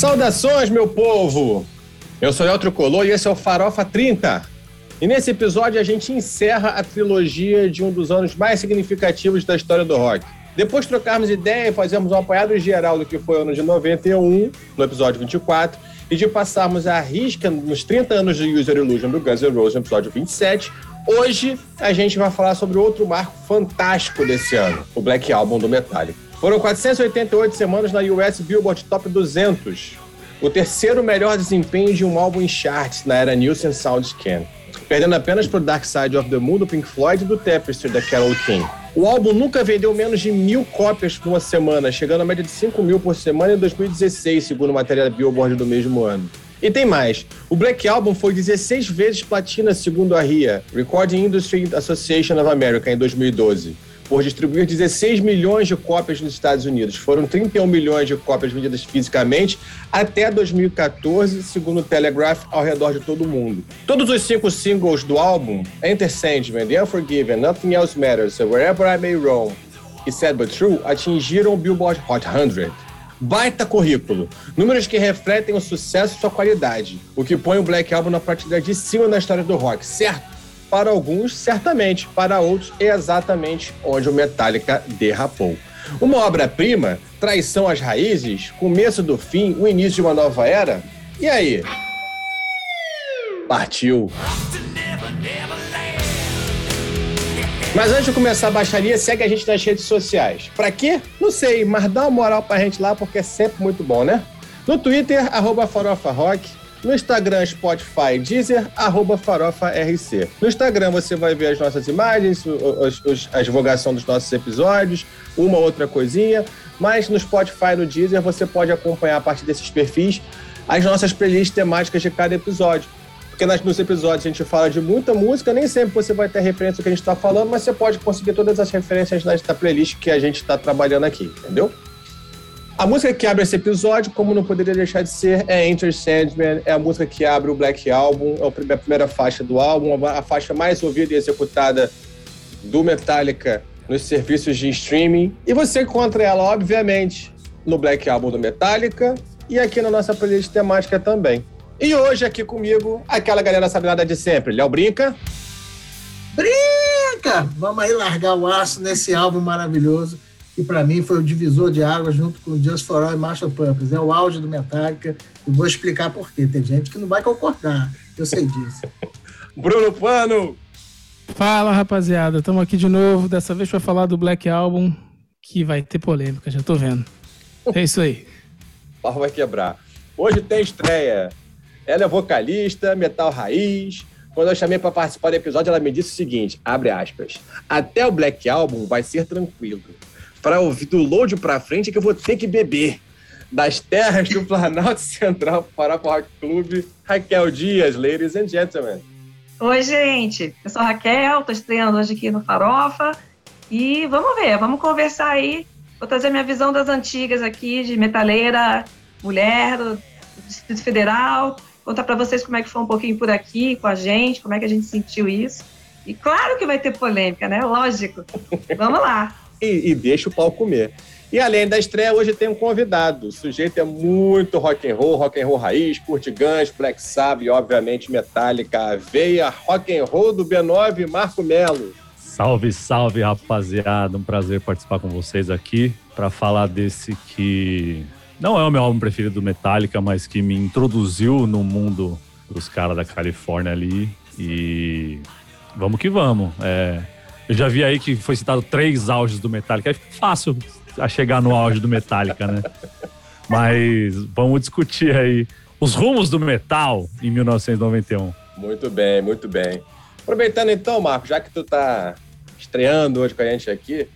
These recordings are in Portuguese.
Saudações, meu povo! Eu sou Eltro Colô e esse é o Farofa 30. E nesse episódio a gente encerra a trilogia de um dos anos mais significativos da história do rock. Depois de trocarmos ideia e fazermos um apanhado geral do que foi o ano de 91, no episódio 24, e de passarmos a risca nos 30 anos de User Illusion do Guns N' Roses no episódio 27, hoje a gente vai falar sobre outro marco fantástico desse ano, o Black Album do Metallica. Foram 488 semanas na US Billboard Top 200, o terceiro melhor desempenho de um álbum em charts na era Nielsen SoundScan, perdendo apenas para Dark Side of the Moon do Pink Floyd e do Tapestry da Carole King. O álbum nunca vendeu menos de mil cópias por uma semana, chegando a média de 5 mil por semana em 2016, segundo matéria da Billboard do mesmo ano. E tem mais. O Black Album foi 16 vezes platina, segundo a RIA, Recording Industry Association of America, em 2012 por distribuir 16 milhões de cópias nos Estados Unidos. Foram 31 milhões de cópias vendidas fisicamente até 2014, segundo o Telegraph, ao redor de todo o mundo. Todos os cinco singles do álbum, Enter Sandman, The Unforgiven, Nothing Else Matters, Wherever I May Roam e Sad But True, atingiram o Billboard Hot 100. Baita currículo. Números que refletem o sucesso e sua qualidade, o que põe o Black Album na prateleira de cima na história do rock, certo? Para alguns, certamente, para outros, é exatamente onde o Metallica derrapou. Uma obra-prima, traição às raízes, começo do fim, o início de uma nova era? E aí? Partiu! Mas antes de começar a baixaria, segue a gente nas redes sociais. Pra quê? Não sei, mas dá uma moral pra gente lá porque é sempre muito bom, né? No Twitter, arroba Farofa Rock. No Instagram, Spotify, Deezer, arroba Farofa RC. No Instagram você vai ver as nossas imagens, os, os, a divulgação dos nossos episódios, uma outra coisinha. Mas no Spotify, no Deezer, você pode acompanhar a partir desses perfis as nossas playlists temáticas de cada episódio. Porque nas, nos episódios a gente fala de muita música, nem sempre você vai ter referência do que a gente está falando, mas você pode conseguir todas as referências da playlist que a gente está trabalhando aqui, entendeu? A música que abre esse episódio, como não poderia deixar de ser, é Enter Sandman. É a música que abre o Black Album, é a primeira faixa do álbum, a faixa mais ouvida e executada do Metallica nos serviços de streaming. E você encontra ela, obviamente, no Black Album do Metallica e aqui na nossa playlist temática também. E hoje aqui comigo, aquela galera sabe nada de sempre. Léo Brinca. Brinca! Vamos aí largar o aço nesse álbum maravilhoso que para mim foi o divisor de águas junto com Just for All e Marshall Pumpers. É o auge do Metallica e vou explicar por quê. Tem gente que não vai concordar, eu sei disso. Bruno Pano! Fala, rapaziada. Estamos aqui de novo, dessa vez para falar do Black Album, que vai ter polêmica, já tô vendo. É isso aí. O vai quebrar. Hoje tem estreia. Ela é vocalista, metal raiz, quando eu chamei para participar do episódio, ela me disse o seguinte: abre aspas. Até o Black Album vai ser tranquilo para ouvir do load para frente é que eu vou ter que beber. Das terras do Planalto Central para o Rock Clube, Raquel Dias, ladies and gentlemen. Oi, gente. Eu sou Raquel, estou estreando hoje aqui no Farofa. E vamos ver, vamos conversar aí. Vou trazer minha visão das antigas aqui, de metaleira, mulher, do Distrito Federal. Contar para vocês como é que foi um pouquinho por aqui com a gente, como é que a gente sentiu isso. E claro que vai ter polêmica, né? Lógico. Vamos lá e, e deixa o pau comer. E além da estreia, hoje tem um convidado. O sujeito é muito rock and roll, rock and roll raiz, curte Guns, Black Sabbath e, obviamente, Metallica, veia rock and roll do B9, Marco Melo. Salve, salve, rapaziada. Um prazer participar com vocês aqui para falar desse que não é o meu álbum preferido do Metallica, mas que me introduziu no mundo dos caras da Califórnia ali. E vamos que vamos. É eu já vi aí que foi citado três auges do Metallica. É fácil a chegar no auge do Metallica, né? Mas vamos discutir aí os rumos do metal em 1991. Muito bem, muito bem. Aproveitando então, Marco, já que tu tá estreando hoje com a gente aqui,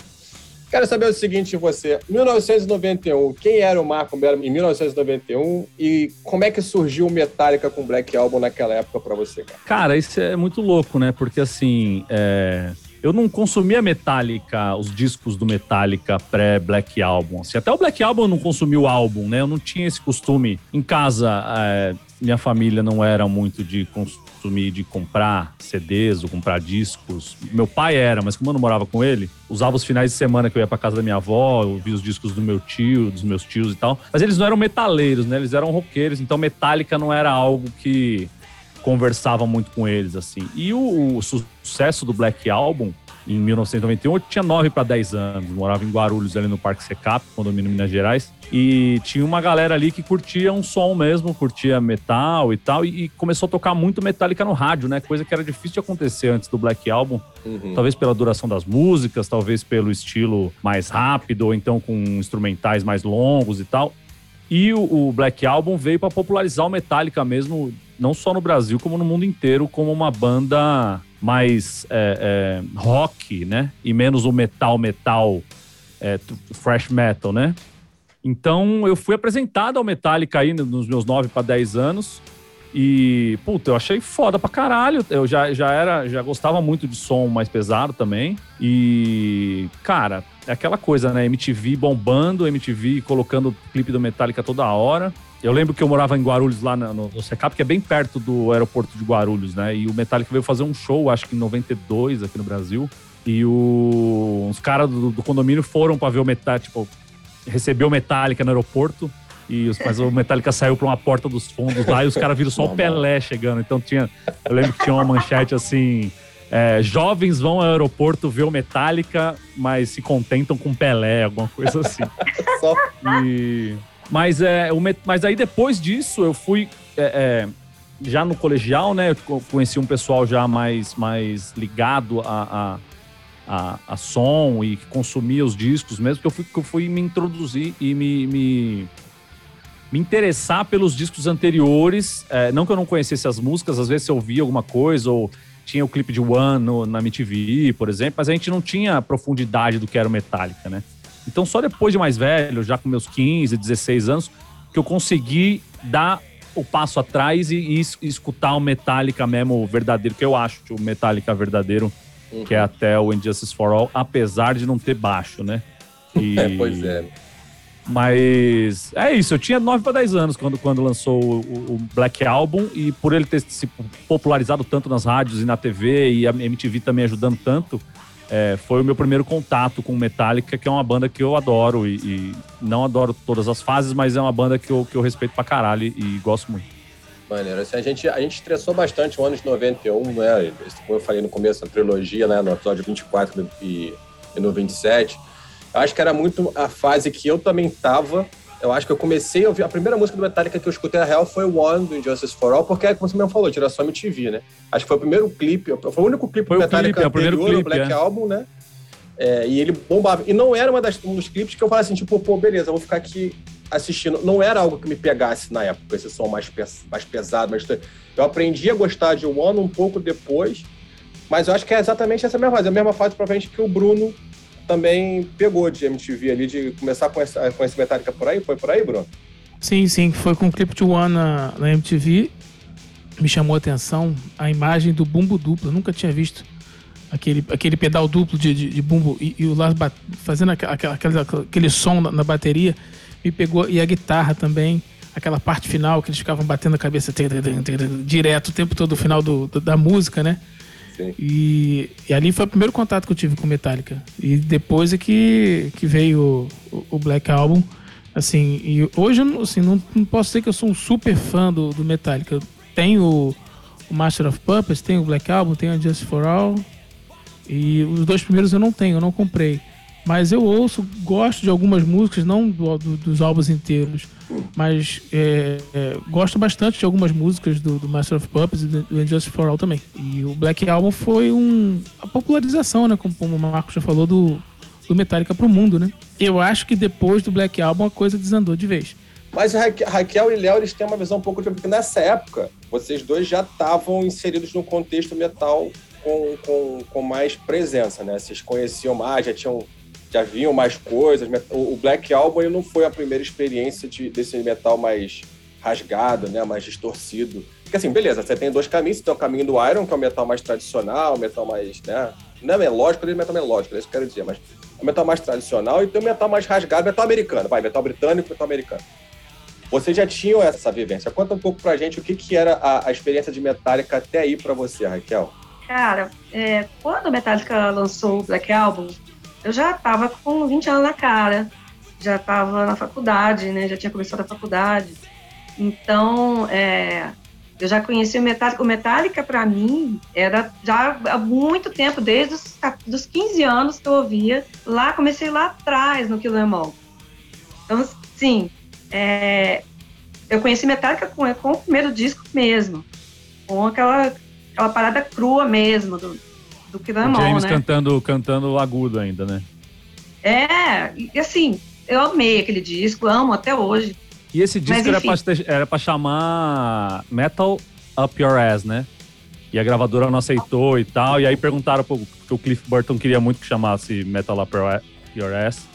quero saber o seguinte de você. 1991, quem era o Marco Melo em 1991 e como é que surgiu o Metallica com Black Album naquela época para você, cara? Cara, isso é muito louco, né? Porque assim, é eu não consumia Metallica, os discos do Metallica pré-Black Album. Assim, até o Black Album eu não consumi o álbum, né? Eu não tinha esse costume em casa. É, minha família não era muito de consumir, de comprar CDs ou comprar discos. Meu pai era, mas como eu não morava com ele, usava os finais de semana que eu ia pra casa da minha avó, eu ouvia os discos do meu tio, dos meus tios e tal. Mas eles não eram metaleiros, né? Eles eram roqueiros, então Metallica não era algo que conversava muito com eles, assim. E o, o sucesso do Black Album em 1991. Eu tinha 9 para 10 anos, morava em Guarulhos, ali no Parque Secap, condomínio Minas Gerais. E tinha uma galera ali que curtia um som mesmo, curtia metal e tal, e, e começou a tocar muito Metallica no rádio, né? Coisa que era difícil de acontecer antes do Black Album. Uhum. Talvez pela duração das músicas, talvez pelo estilo mais rápido, ou então com instrumentais mais longos e tal. E o, o Black Album veio para popularizar o Metallica mesmo, não só no Brasil, como no mundo inteiro, como uma banda mais é, é, rock, né? E menos o metal, metal, é, fresh metal, né? Então eu fui apresentado ao Metallica aí nos meus 9 para 10 anos. E, puta, eu achei foda pra caralho. Eu já, já era, já gostava muito de som mais pesado também. E, cara, é aquela coisa, né? MTV bombando, MTV colocando clipe do Metallica toda hora. Eu lembro que eu morava em Guarulhos, lá no, no Secap, que é bem perto do aeroporto de Guarulhos, né? E o Metallica veio fazer um show, acho que em 92, aqui no Brasil. E o, os caras do, do, condomínio foram para ver o Metallica, tipo, recebeu o Metallica no aeroporto. E os, mas o Metallica saiu para uma porta dos fundos lá e os caras viram só o Pelé chegando. Então tinha. Eu lembro que tinha uma manchete assim. É, jovens vão ao aeroporto ver o Metallica, mas se contentam com Pelé, alguma coisa assim. E, mas, é, o, mas aí depois disso eu fui. É, é, já no colegial, né? Eu conheci um pessoal já mais, mais ligado a, a, a, a som e que consumia os discos mesmo, que eu fui, que eu fui me introduzir e me, me, me interessar pelos discos anteriores. É, não que eu não conhecesse as músicas, às vezes eu ouvia alguma coisa ou tinha o clipe de One no, na MTV, por exemplo, mas a gente não tinha a profundidade do que era o Metallica, né? Então, só depois de mais velho, já com meus 15, 16 anos, que eu consegui dar o passo atrás e, e, escutar o Metallica mesmo verdadeiro, que eu acho o Metallica verdadeiro, uhum. que é até o Injustice for All, apesar de não ter baixo, né? E... É, pois é. Mas é isso, eu tinha 9 para 10 anos quando, quando lançou o, o, Black Album e por ele ter se popularizado tanto nas rádios e na TV e a MTV também ajudando tanto, é, foi o meu primeiro contato com Metallica, que é uma banda que eu adoro e, e, não adoro todas as fases, mas é uma banda que eu, que eu respeito pra caralho e, gosto muito. Maneiro. Assim, a, gente, a gente estressou bastante no ano de 91, né? Como eu falei no começo da trilogia, né? No episódio 24 e, e no 27. Eu acho que era muito a fase que eu também tava eu acho que eu comecei a ouvir. A primeira música do Metallica que eu escutei na real foi One do Injustice for All, porque, como você mesmo falou, tira só MTV, né? Acho que foi o primeiro clipe, foi o único clipe foi do Metallica clipe, é anterior, o clipe, Black é. Album, né? É, e ele bombava. E não era uma das, um dos clipes que eu falava assim, tipo, pô, beleza, vou ficar aqui assistindo. Não era algo que me pegasse na época, esse som mais, mais pesado. Mas eu aprendi a gostar de One um pouco depois, mas eu acho que é exatamente essa mesma fase. A mesma fase, provavelmente, que o Bruno também pegou de MTV ali, de começar com essa, com esse Metallica por aí? Foi por aí, Bruno? Sim, sim, foi com o clipe de One na, na MTV. Me chamou a atenção a imagem do bumbo duplo. Eu nunca tinha visto aquele, aquele pedal duplo de, de, de bumbo e, e o Lars fazendo aquele, aquele, aquele som na, na, bateria. Me pegou. E a guitarra também. Aquela parte final que eles ficavam batendo a cabeça direto o tempo todo, o final do, da música, né? E, e, ali foi o primeiro contato que eu tive com Metallica. E depois é que, que veio o, o Black Album. Assim, e hoje assim, não, não posso dizer que eu sou um super fã do, do Metallica. Tenho o, Master of Puppets, tenho o Black Album, tenho o Just for All. E os dois primeiros eu não tenho, eu não comprei. Mas eu ouço, gosto de algumas músicas, não do, do, dos álbuns inteiros, mas é, é, gosto bastante de algumas músicas do, do Master of Puppets e do Injustice for All também. E o Black Album foi um, a popularização, né, como, o Marco já falou, do, do Metallica pro mundo, né? Eu acho que depois do Black Album a coisa desandou de vez. Mas Raquel e Léo, eles têm uma visão um pouco diferente, porque nessa época, vocês dois já estavam inseridos no contexto metal com, com, com mais presença, né? Vocês conheciam mais, já tinham já vinham mais coisas. O Black Album ele não foi a primeira experiência de, desse metal mais rasgado, né, mais distorcido. Porque assim, beleza, você tem dois caminhos, você tem o caminho do Iron, que é o metal mais tradicional, o metal mais, né, não é melódico, ele é metal melódico, é isso que eu quero dizer, mas é o metal mais tradicional e tem o metal mais rasgado, metal americano, vai, metal britânico, metal americano. Vocês já tinham essa vivência. Conta um pouco pra gente o que, que era a, a experiência de Metallica até aí pra você, Raquel. Cara, é, quando a Metallica lançou o Black Album, eu já tava com 20 anos na cara, já tava na faculdade, né? Já tinha começado a faculdade. Então, é, eu já conheci o Metallica. O Metallica, para mim, era já há muito tempo, desde os dos 15 anos que eu ouvia. Lá, comecei lá atrás, no All. Então, sim, é, eu conheci Metallica com, com o primeiro disco mesmo. Com aquela, aquela parada crua mesmo do, do All, James né? cantando, cantando agudo ainda, né? É, e assim, eu amei aquele disco, amo até hoje. E esse disco Mas, era pra, era pra chamar Metal Up Your Ass, né? E a gravadora não aceitou e tal. E aí perguntaram pro, porque o Cliff Burton queria muito que chamasse Metal Up Your Ass.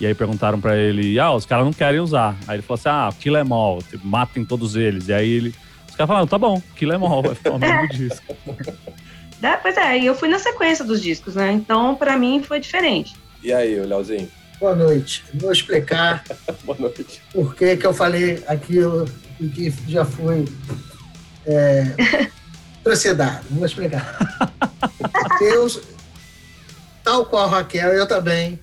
E aí perguntaram pra ele, ah, os caras não querem usar. Aí ele falou assim, ah, kill em all, tipo, matem todos eles. E aí ele, os caras falaram, tá bom, kill em all, vai ficar o nome do disco. É, pois é, e eu fui na sequência dos discos, né? Então, pra mim, foi diferente. E aí, o Leozinho? Boa noite. Vou explicar Boa noite. por que, que eu falei aquilo que já foi é, procedado. Vou explicar. Eu, tal qual Raquel, eu também,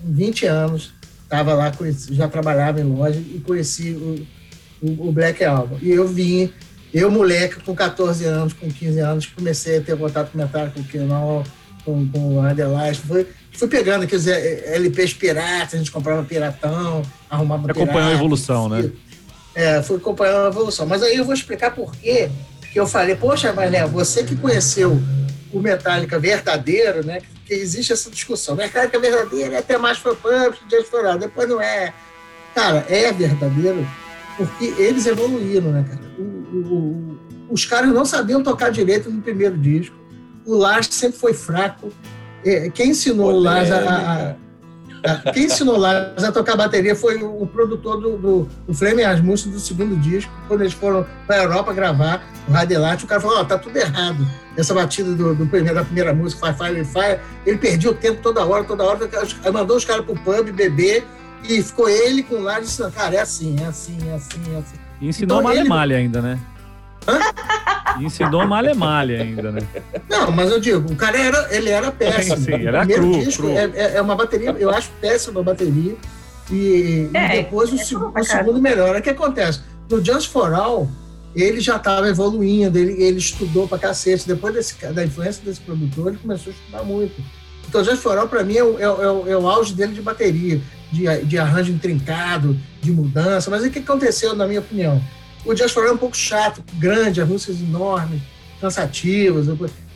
com 20 anos, estava lá, conheci- já trabalhava em loja e conheci o, o, o Black Album. E eu vim, eu moleque, com 14 anos, com 15 anos, comecei a ter contato com metal, com o Kenol, com, com o Adelaide. Fui, fui pegando aqueles eh, LPs piratas, a gente comprava piratão, arrumava Acompanhou a pirata, evolução, né? é, fui acompanhando a evolução. Mas aí eu vou explicar por quê que eu falei, poxa, mas né, você que conheceu o Metallica verdadeiro, né? Que existe essa discussão. Metallica verdadeiro é até mais for pump, All. Depois não é. Cara, é verdadeiro porque eles evoluíram, né, cara? O- o- o- os caras não sabiam tocar direito no primeiro disco. O Lars sempre foi fraco. É, Quem ensinou o Lars a- a- a, quem ensinou lá a tocar bateria foi o, o produtor do, do, do Flame Asmussen do segundo disco. Quando eles foram para a Europa gravar o Radelate, o cara falou: Ó, tá tudo errado. Essa batida do, do primeiro, da primeira música, Fire Fire Fire, ele perdia o tempo toda hora, toda hora. Mandou os caras pro pub beber e ficou ele com o Lars dizendo: Cara, é assim, é assim, é assim, é assim. E ensinou Então malha ele- ainda, né? E ensinou malha malha ainda, né? Não, mas eu digo, o cara era, ele era péssimo. Sim, sim, era cru, cru. É, é- é uma bateria, eu acho péssima a bateria. E, e É, depois o, é pra o segundo melhor. O que acontece? No Just for All, ele já estava evoluindo, ele, ele estudou pra cacete. Depois desse, da influência desse produtor, ele começou a estudar muito. Então, o Just for All, para mim, é o, é, o- é o- é o auge dele de bateria, de, de arranjo intrincado, de mudança. Mas o que aconteceu, na minha opinião? O All é um pouco chato, grande, as músicas enormes, cansativas,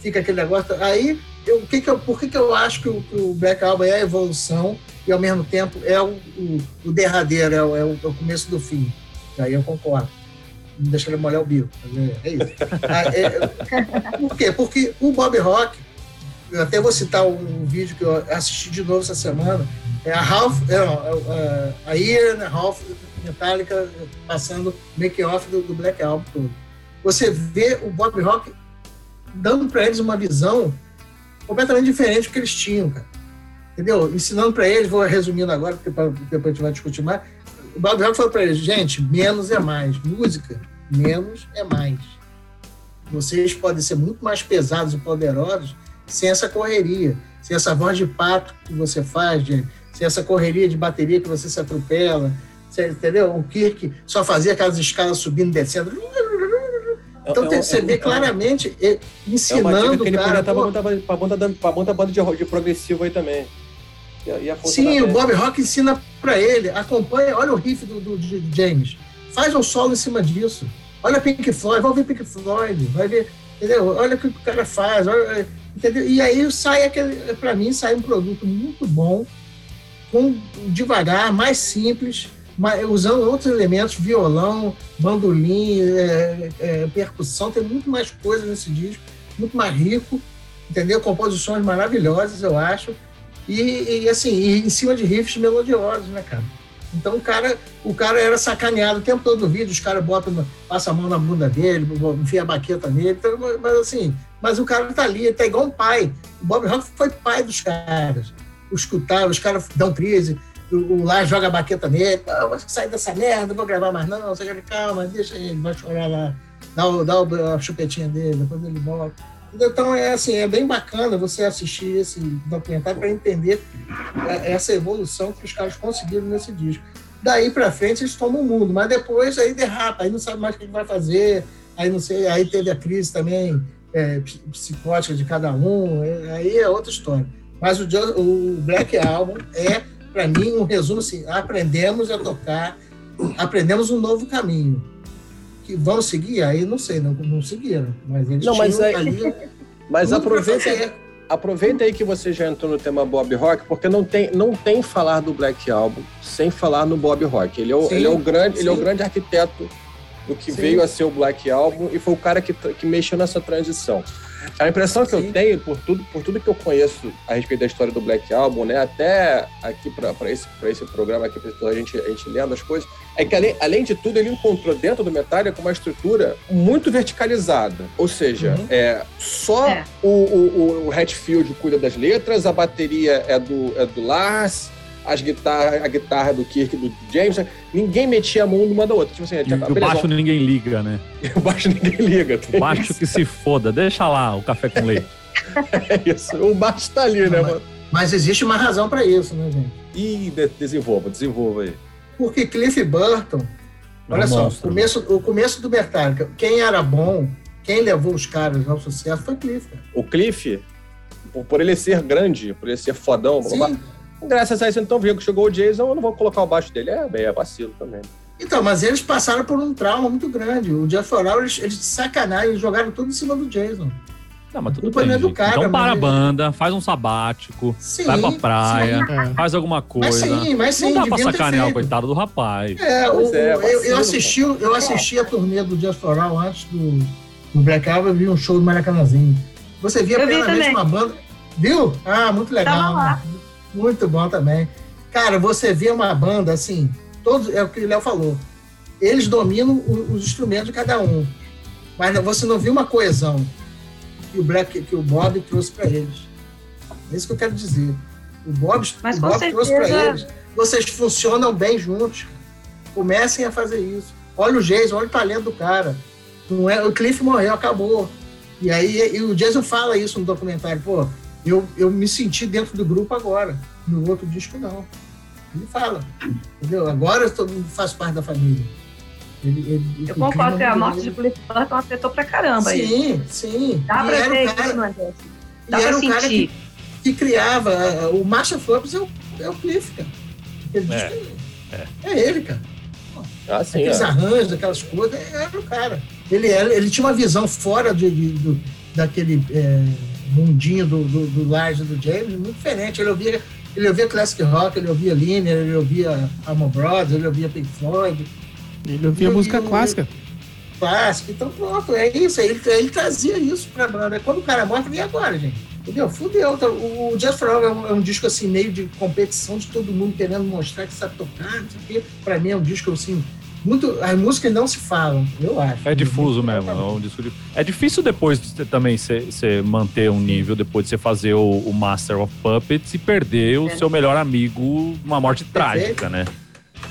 fica aquele negócio. Aí, eu, que que eu, por que, que eu acho que o, que o Black Album é a evolução e, ao mesmo tempo, é o, o, o derradeiro, é o, é o- é começo do fim? Aí eu concordo. Não deixa ele molhar o bico. É, é isso. Ah, é- por quê? Porque o Bob Rock, eu até vou citar um vídeo que eu assisti de novo essa semana, é a Half, é, é, a Year and a Half Metallica passando make off do, do Black Album todo. Você vê o Bob Rock dando para eles uma visão completamente diferente do que eles tinham, cara. Entendeu? Ensinando para eles, vou resumindo agora, porque pra- depois a gente vai discutir mais. O Bob Rock falou para eles: gente, menos é mais. Música, menos é mais. Vocês podem ser muito mais pesados e poderosos sem essa correria, sem essa voz de pato que você faz, de- sem essa correria de bateria que você se atropela. Você, entendeu? O Kirk só fazia aquelas escalas subindo e descendo. Então É- é- você vê é- claramente É dica ensinando que o ele cara. pra muita, pra muita banda de, de progressivo aí também. Ia, ia funcionar Sim, o. Bob Rock ensina pra ele, acompanha, olha o riff do, do- de James, faz um solo em cima disso. Olha Pink Floyd, vai ouvir Pink Floyd, vai ver, entendeu? Olha o que o cara faz, olha, entendeu? E aí sai aquele, pra mim, sai um produto muito bom, com devagar, mais simples, mais- usando outros elementos, violão, bandolim, é, é, percussão, tem muito mais coisa nesse disco, muito mais rico, entendeu? Composições maravilhosas, eu acho. E, e, assim, e em cima de riffs melodiosos, né, cara? Então o cara, o cara era sacaneado o tempo todo no vídeo, os caras botam, passam a mão na bunda dele, enfia a baqueta nele, então, mas assim, mas o cara tá ali, tá igual um pai. O Bob Rock foi pai dos caras. O escutar, os caras dão crise, o, o lá joga a baqueta nele, ah, vou sair dessa merda, não vou gravar mais não, você calma, deixa ele, vai chorar lá, dá, o, dá a chupetinha dele, depois ele volta. Então é assim, é bem bacana você assistir esse documentário para entender é, essa evolução que os caras conseguiram nesse disco. Daí para frente eles tomam o mundo, mas depois aí derrapa, aí não sabe mais o que vai fazer, aí não sei, aí teve a crise também é, psicótica de cada um, é, aí é outra história. Mas o, o Black Album é, para mim, um resumo assim: aprendemos a tocar, aprendemos um novo caminho. Que vão seguir? Aí não sei, não, não seguiram. Mas eles não, mas aí, ali. Mas aproveita, aproveita aí que você já entrou no tema Bob Rock, porque não tem, não tem falar do Black Album sem falar no Bob Rock. Ele é o, sim, ele é o, grande, ele é o grande arquiteto do que sim. veio a ser o Black Album e foi o cara que, que mexeu nessa transição. A impressão que Sim. eu tenho, por tudo, por tudo que eu conheço a respeito da história do Black Album, né, até aqui para esse, esse programa, aqui para a gente, a gente lendo as coisas, é que além, além de tudo, ele encontrou dentro do Metallica uma estrutura muito verticalizada. Ou seja, uhum. é, só é. O, o, o Hatfield cuida das letras, a bateria é do, é do Lars, as guitarras, a guitarra do Kirk do James, ninguém metia a mão numa da outra. Tipo assim, e o baixo ninguém liga, né? o baixo ninguém liga. O baixo isso. que se foda, deixa lá o café com leite. é isso, o baixo tá ali, Não, né, mas, mano? Mas existe uma razão para isso, né, gente? Ih, desenvolva, desenvolva aí. Porque Cliff Burton, olha só, o começo, o começo do Metallica, quem era bom, quem levou os caras ao sucesso foi Cliff. Cara. O Cliff, por, ele ser grande, por ele ser fodão, Sim graças a isso, então, viu que chegou o Jason, eu não vou colocar o baixo dele. É, bem, é vacilo também. Então, mas eles passaram por um trauma muito grande. O Jeff Oral, eles, eles sacanagem, eles jogaram tudo em cima do Jason. Não, mas tudo bem. É do cara, então para a banda, faz um sabático, sim, vai pra praia, sim. faz alguma coisa. Mas sim, mas sim. Não dá pra sacanear o coitado do rapaz. É, o, é eu, eu, assisti, eu assisti a turnê do Jeff Oral antes do, do Black Album, eu vi um show do Maracanãzinho. Você via plenamente uma banda. Viu? Ah, muito legal. Muito bom também. Cara, você vê uma banda assim, todos, é o que o Léo falou. Eles dominam os instrumentos de cada um. Mas você não viu uma coesão que o Black, que o Bob trouxe para eles. É isso que eu quero dizer. O Bob, Mas o Bob certeza... trouxe para eles. Vocês funcionam bem juntos. Comecem a fazer isso. Olha o Jason, olha o talento do cara. Não é, o Cliff morreu, acabou. E aí e o Jason fala isso no documentário. Pô, eu, eu me senti dentro do grupo agora. No outro disco, não. Ele fala, entendeu? Agora todo mundo faz parte da família. Ele, ele, eu concordo que a morte de Cliff Burton afetou pra caramba. Sim, ele. sim. Dá e pra ver isso, cara, Dá pra era sentir. o cara que, que criava. O Marshall Phillips é o, é o Cliff, cara. Ele é, é. é ele, cara. Ah, sim, Aqueles é. arranjos, aquelas coisas, era o cara. Ele, era, ele tinha uma visão fora de, de, de daquele. É, mundinho do, do, do Lars e do James, muito diferente. Ele ouvia, ele ouvia classic rock, ele ouvia Linear, ele ouvia Amon Brothers, ele ouvia Pink Floyd. Ele ouvia ele, música clássica. Clássica, então pronto, é isso. Ele, ele trazia isso pra banda. Quando o cara morre, vem agora, gente. Entendeu? Fudeu. Então, o Just for All é um, é um, disco assim, meio de competição de todo mundo querendo mostrar que sabe tocar, não sei o quê. Pra mim é um disco assim, muito, as músicas não se falam, eu acho. É difuso mesmo. É, um disco de... é difícil depois de também você manter um nível, depois de você fazer o, o, Master of Puppets e perder o é. seu melhor amigo uma morte trágica, né?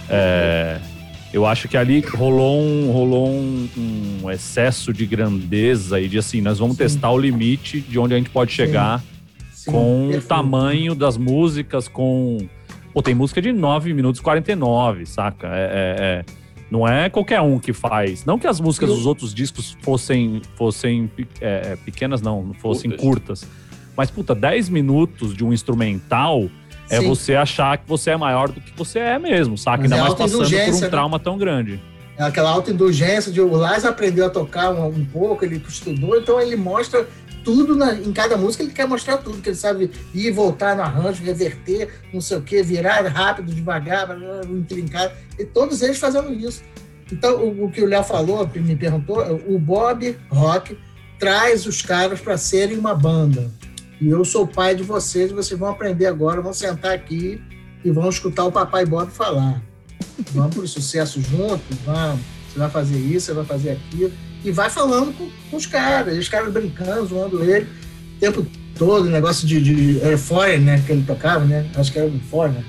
É, eu acho que ali rolou um, rolou um, um, excesso de grandeza e de assim, nós vamos Sim. testar o limite de onde a gente pode chegar Sim. com Perfeito. o tamanho das músicas, com. Pô, tem música de 9 minutos e 49, saca? é, é, é não é qualquer um que faz. Não que as músicas dos outros discos fossem, fossem é, é pequenas, não, fossem curtas. curtas. Mas, puta, 10 minutos de um instrumental é Sim. você achar que você é maior do que você é mesmo, saca? Mas Ainda é mais passando por um né? trauma tão grande. É aquela autoindulgência de o Lars aprendeu a tocar um, um pouco, ele estudou, então ele mostra tudo na, em cada música, ele quer mostrar tudo, que ele sabe ir voltar no arranjo, reverter, não sei o que, virar rápido, devagar, intrincado, e todos eles fazendo isso. Então, o, o que o Léo falou, me perguntou, o Bob Rock traz os caras para serem uma banda. E eu sou pai de vocês, vocês vão aprender agora, vão sentar aqui e vão escutar o papai Bob falar. Vamos para o sucesso juntos, vamos. Você vai fazer isso, você vai fazer aquilo e vai falando com, com os caras, os caras brincando, zoando ele o tempo todo, negócio de, de né, que ele tocava, né, acho que era o Foreign, né?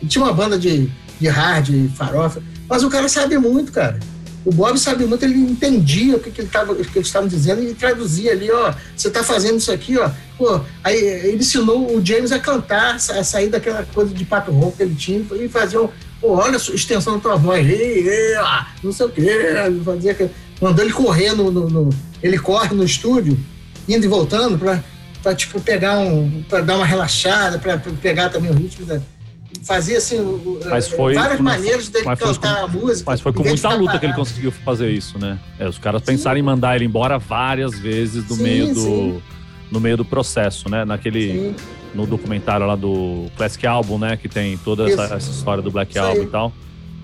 Ele tinha uma banda de, de hard, farofa, mas o cara sabe muito, cara. O Bob sabe muito, ele entendia o que, que, ele tava, que eles estavam dizendo e traduzia ali, ó, você está fazendo isso aqui, ó. Pô, aí ele ensinou o James a cantar, a sair daquela coisa de pato rouco que ele tinha e fazer um, pô, olha a extensão da tua voz, ei, ei, não sei o quê, fazia, mandou ele correr no, no, no, ele corre no estúdio, indo e voltando para tipo pegar um, para dar uma relaxada, para pegar também o ritmo da fazia assim mas foi, várias maneiras dele cantar com, a música. Mas foi com muita luta que ele conseguiu fazer isso, né? É, os caras pensaram sim. em mandar ele embora várias vezes no sim, meio do sim. no meio do processo, né? Naquele no documentário lá do Classic Album, né? Que tem toda essa, essa, história do Black Album e tal.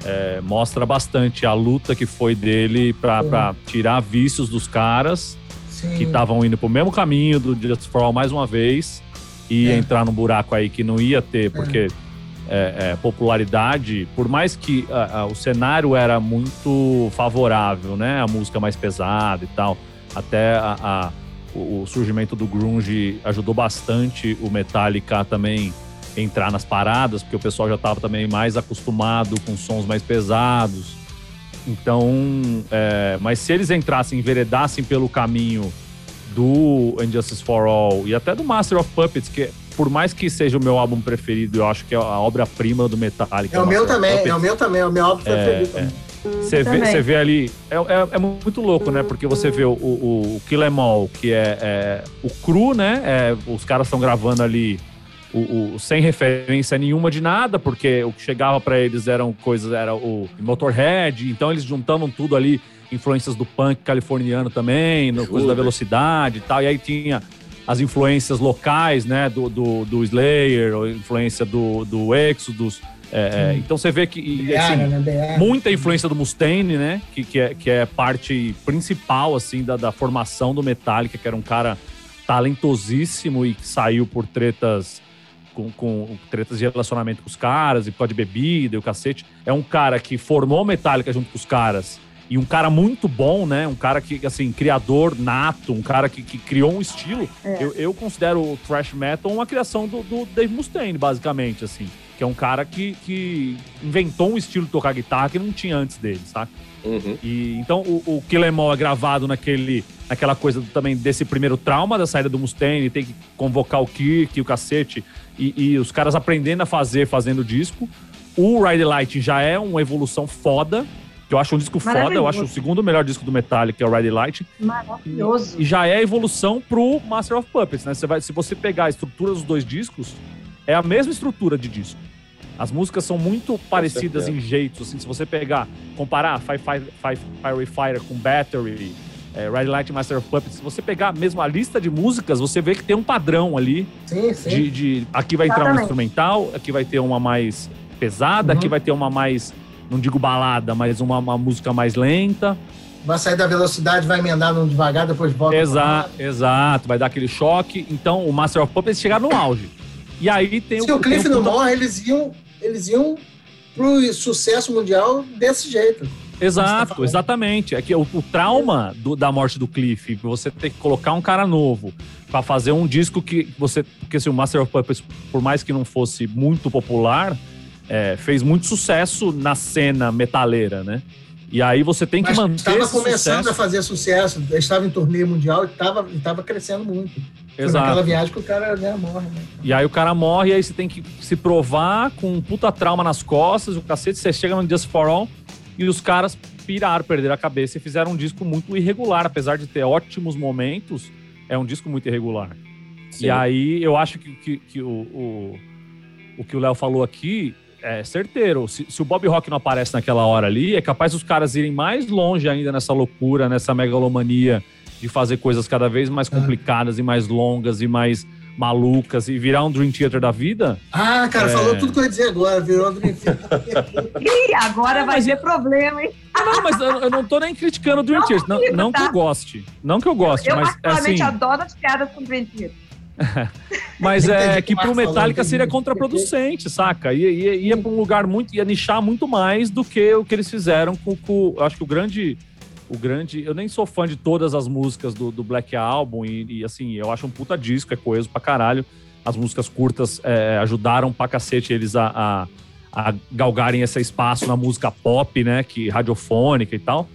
É, mostra bastante a luta que foi dele para tirar vícios dos caras que estavam indo pro mesmo caminho do Just For All mais uma vez e é. entrar num buraco aí que não ia ter, porque é é, é, popularidade, por mais que a, a, o cenário era muito favorável, né? A música mais pesada e tal, até a, o, o, surgimento do grunge ajudou bastante o Metallica também entrar nas paradas, porque o pessoal já estava também mais acostumado com sons mais pesados. Então, é, mas se eles entrassem, enveredassem pelo caminho do Injustice for All e até do Master of Puppets, que por mais que seja o meu álbum preferido, eu acho que é a obra-prima do Metallica. É o meu também, Puppets. é o meu também, é o meu álbum é, preferido também. Você vê, você vê ali, é, é, é, muito louco, né? Porque você vê o, o, o Kill Em All, que é, é o cru, né? É, os caras estão gravando ali o, o, sem referência nenhuma de nada, porque o que chegava para eles eram coisas, era o Motorhead, então eles juntavam tudo ali, influências do punk californiano também, no, coisa da velocidade e tal, e aí tinha as influências locais, né, do, do, do Slayer, ou influência do, do Exodus. É, é então você vê que assim, né? muita influência do Mustaine, né? Que, que, é, que é parte principal assim da, da formação do Metallica, que era um cara talentosíssimo e que saiu por tretas com, com, tretas de relacionamento com os caras e por causa de bebida e o cacete. É um cara que formou Metallica junto com os caras e um cara muito bom, né? Um cara que, assim, criador nato, um cara que, que criou um estilo. É. Eu, eu, considero o thrash metal uma criação do, do, Dave Mustaine, basicamente, assim. Que é um cara que, que inventou um estilo de tocar guitarra que não tinha antes dele, sabe? Uhum. E, então, o, o Kill Em All é gravado naquele, naquela coisa também desse primeiro trauma da saída do Mustaine, tem que convocar o Kirk, o cacete, e, e os caras aprendendo a fazer, fazendo disco. O Ride Light já é uma evolução foda, que eu acho um disco foda, eu acho o segundo melhor disco do Metallica, é o Ride Light. Maravilhoso. E, e, já é a evolução pro Master of Puppets, né? Você vai, se você pegar a estrutura dos dois discos, é a mesma estrutura de disco. As músicas são muito parecidas em jeitos, assim, se você pegar, comparar Five, Five, Five Fiery Fire com Battery, é, Ride Light Master of Puppets, se você pegar mesmo a lista de músicas, você vê que tem um padrão ali. Sim, sim. De, de aqui vai entrar Exatamente. um instrumental, aqui vai ter uma mais pesada, uhum. aqui vai ter uma mais não digo balada, mas uma, uma música mais lenta. Vai sair da velocidade, vai emendar no devagar, depois volta. Exato, exato, vai dar aquele choque. Então o Master of Puppets chegaram no auge. E aí tem Se o, o Cliff não morre, eles iam, eles iam pro sucesso mundial desse jeito. Exato, tá exatamente. É que o, o trauma do, da morte do Cliff, você ter que colocar um cara novo para fazer um disco que você. Porque se assim, o Master of Puppets, por mais que não fosse muito popular, é, fez muito sucesso na cena metaleira, né? E aí você tem que Mas manter. Estava começando sucesso. a fazer sucesso, estava em turnê mundial e estava estava crescendo muito. Exato. naquela viagem que o cara né, morre, né? E aí o cara morre, e aí você tem que se provar com um puta trauma nas costas, o cacete, você chega no Just For All e os caras piraram, perderam a cabeça e fizeram um disco muito irregular, apesar de ter ótimos momentos, é um disco muito irregular. Sim. E aí eu acho que, que, que o, o, o que o Léo falou aqui é certeiro. Se, se, o Bob Rock não aparece naquela hora ali, é capaz os caras irem mais longe ainda nessa loucura, nessa megalomania de fazer coisas cada vez mais complicadas ah. e mais longas e mais malucas e virar um Dream Theater da vida. Ah, cara, é... falou tudo que eu ia dizer agora, virou um Dream Theater. Ih, agora vai ter problema, hein? Não, mas eu, eu, não tô nem criticando o Dream não, Theater. Não, não tá? que eu goste. Não que eu goste, eu, eu mas. Eu particularmente assim... adoro as piadas com Dream Theater. Mas é que pro Metallica seria contraproducente, saca? Ia, ia, ia para um lugar muito. ia nichar muito mais do que o que eles fizeram com. com acho que o grande. O grande. Eu nem sou fã de todas as músicas do, do Black Album, e, e, assim, eu acho um puta disco, é coeso pra caralho. As músicas curtas é, ajudaram pra cacete eles a, a, a galgarem esse espaço na música pop, né? Que radiofônica e tal.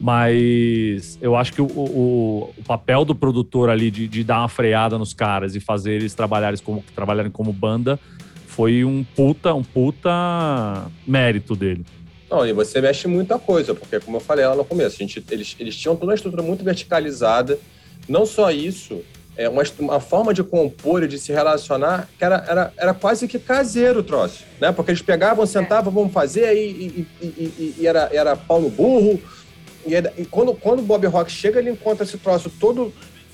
Mas eu acho que o, o, o papel do produtor ali de, de, dar uma freada nos caras e fazer eles trabalharem como, trabalharem como banda foi um puta, um puta mérito dele. Não, e você mexe muita coisa, porque como eu falei lá no começo, gente, eles, eles tinham toda uma estrutura muito verticalizada. Não só isso, é uma, uma forma de compor e de se relacionar que era, era, era quase que caseiro o troço, né? Porque eles pegavam, sentavam, vamos fazer, e, e, e, e era, era pau no burro, e, e, quando, quando o Bob Rock chega, ele encontra esse troço todo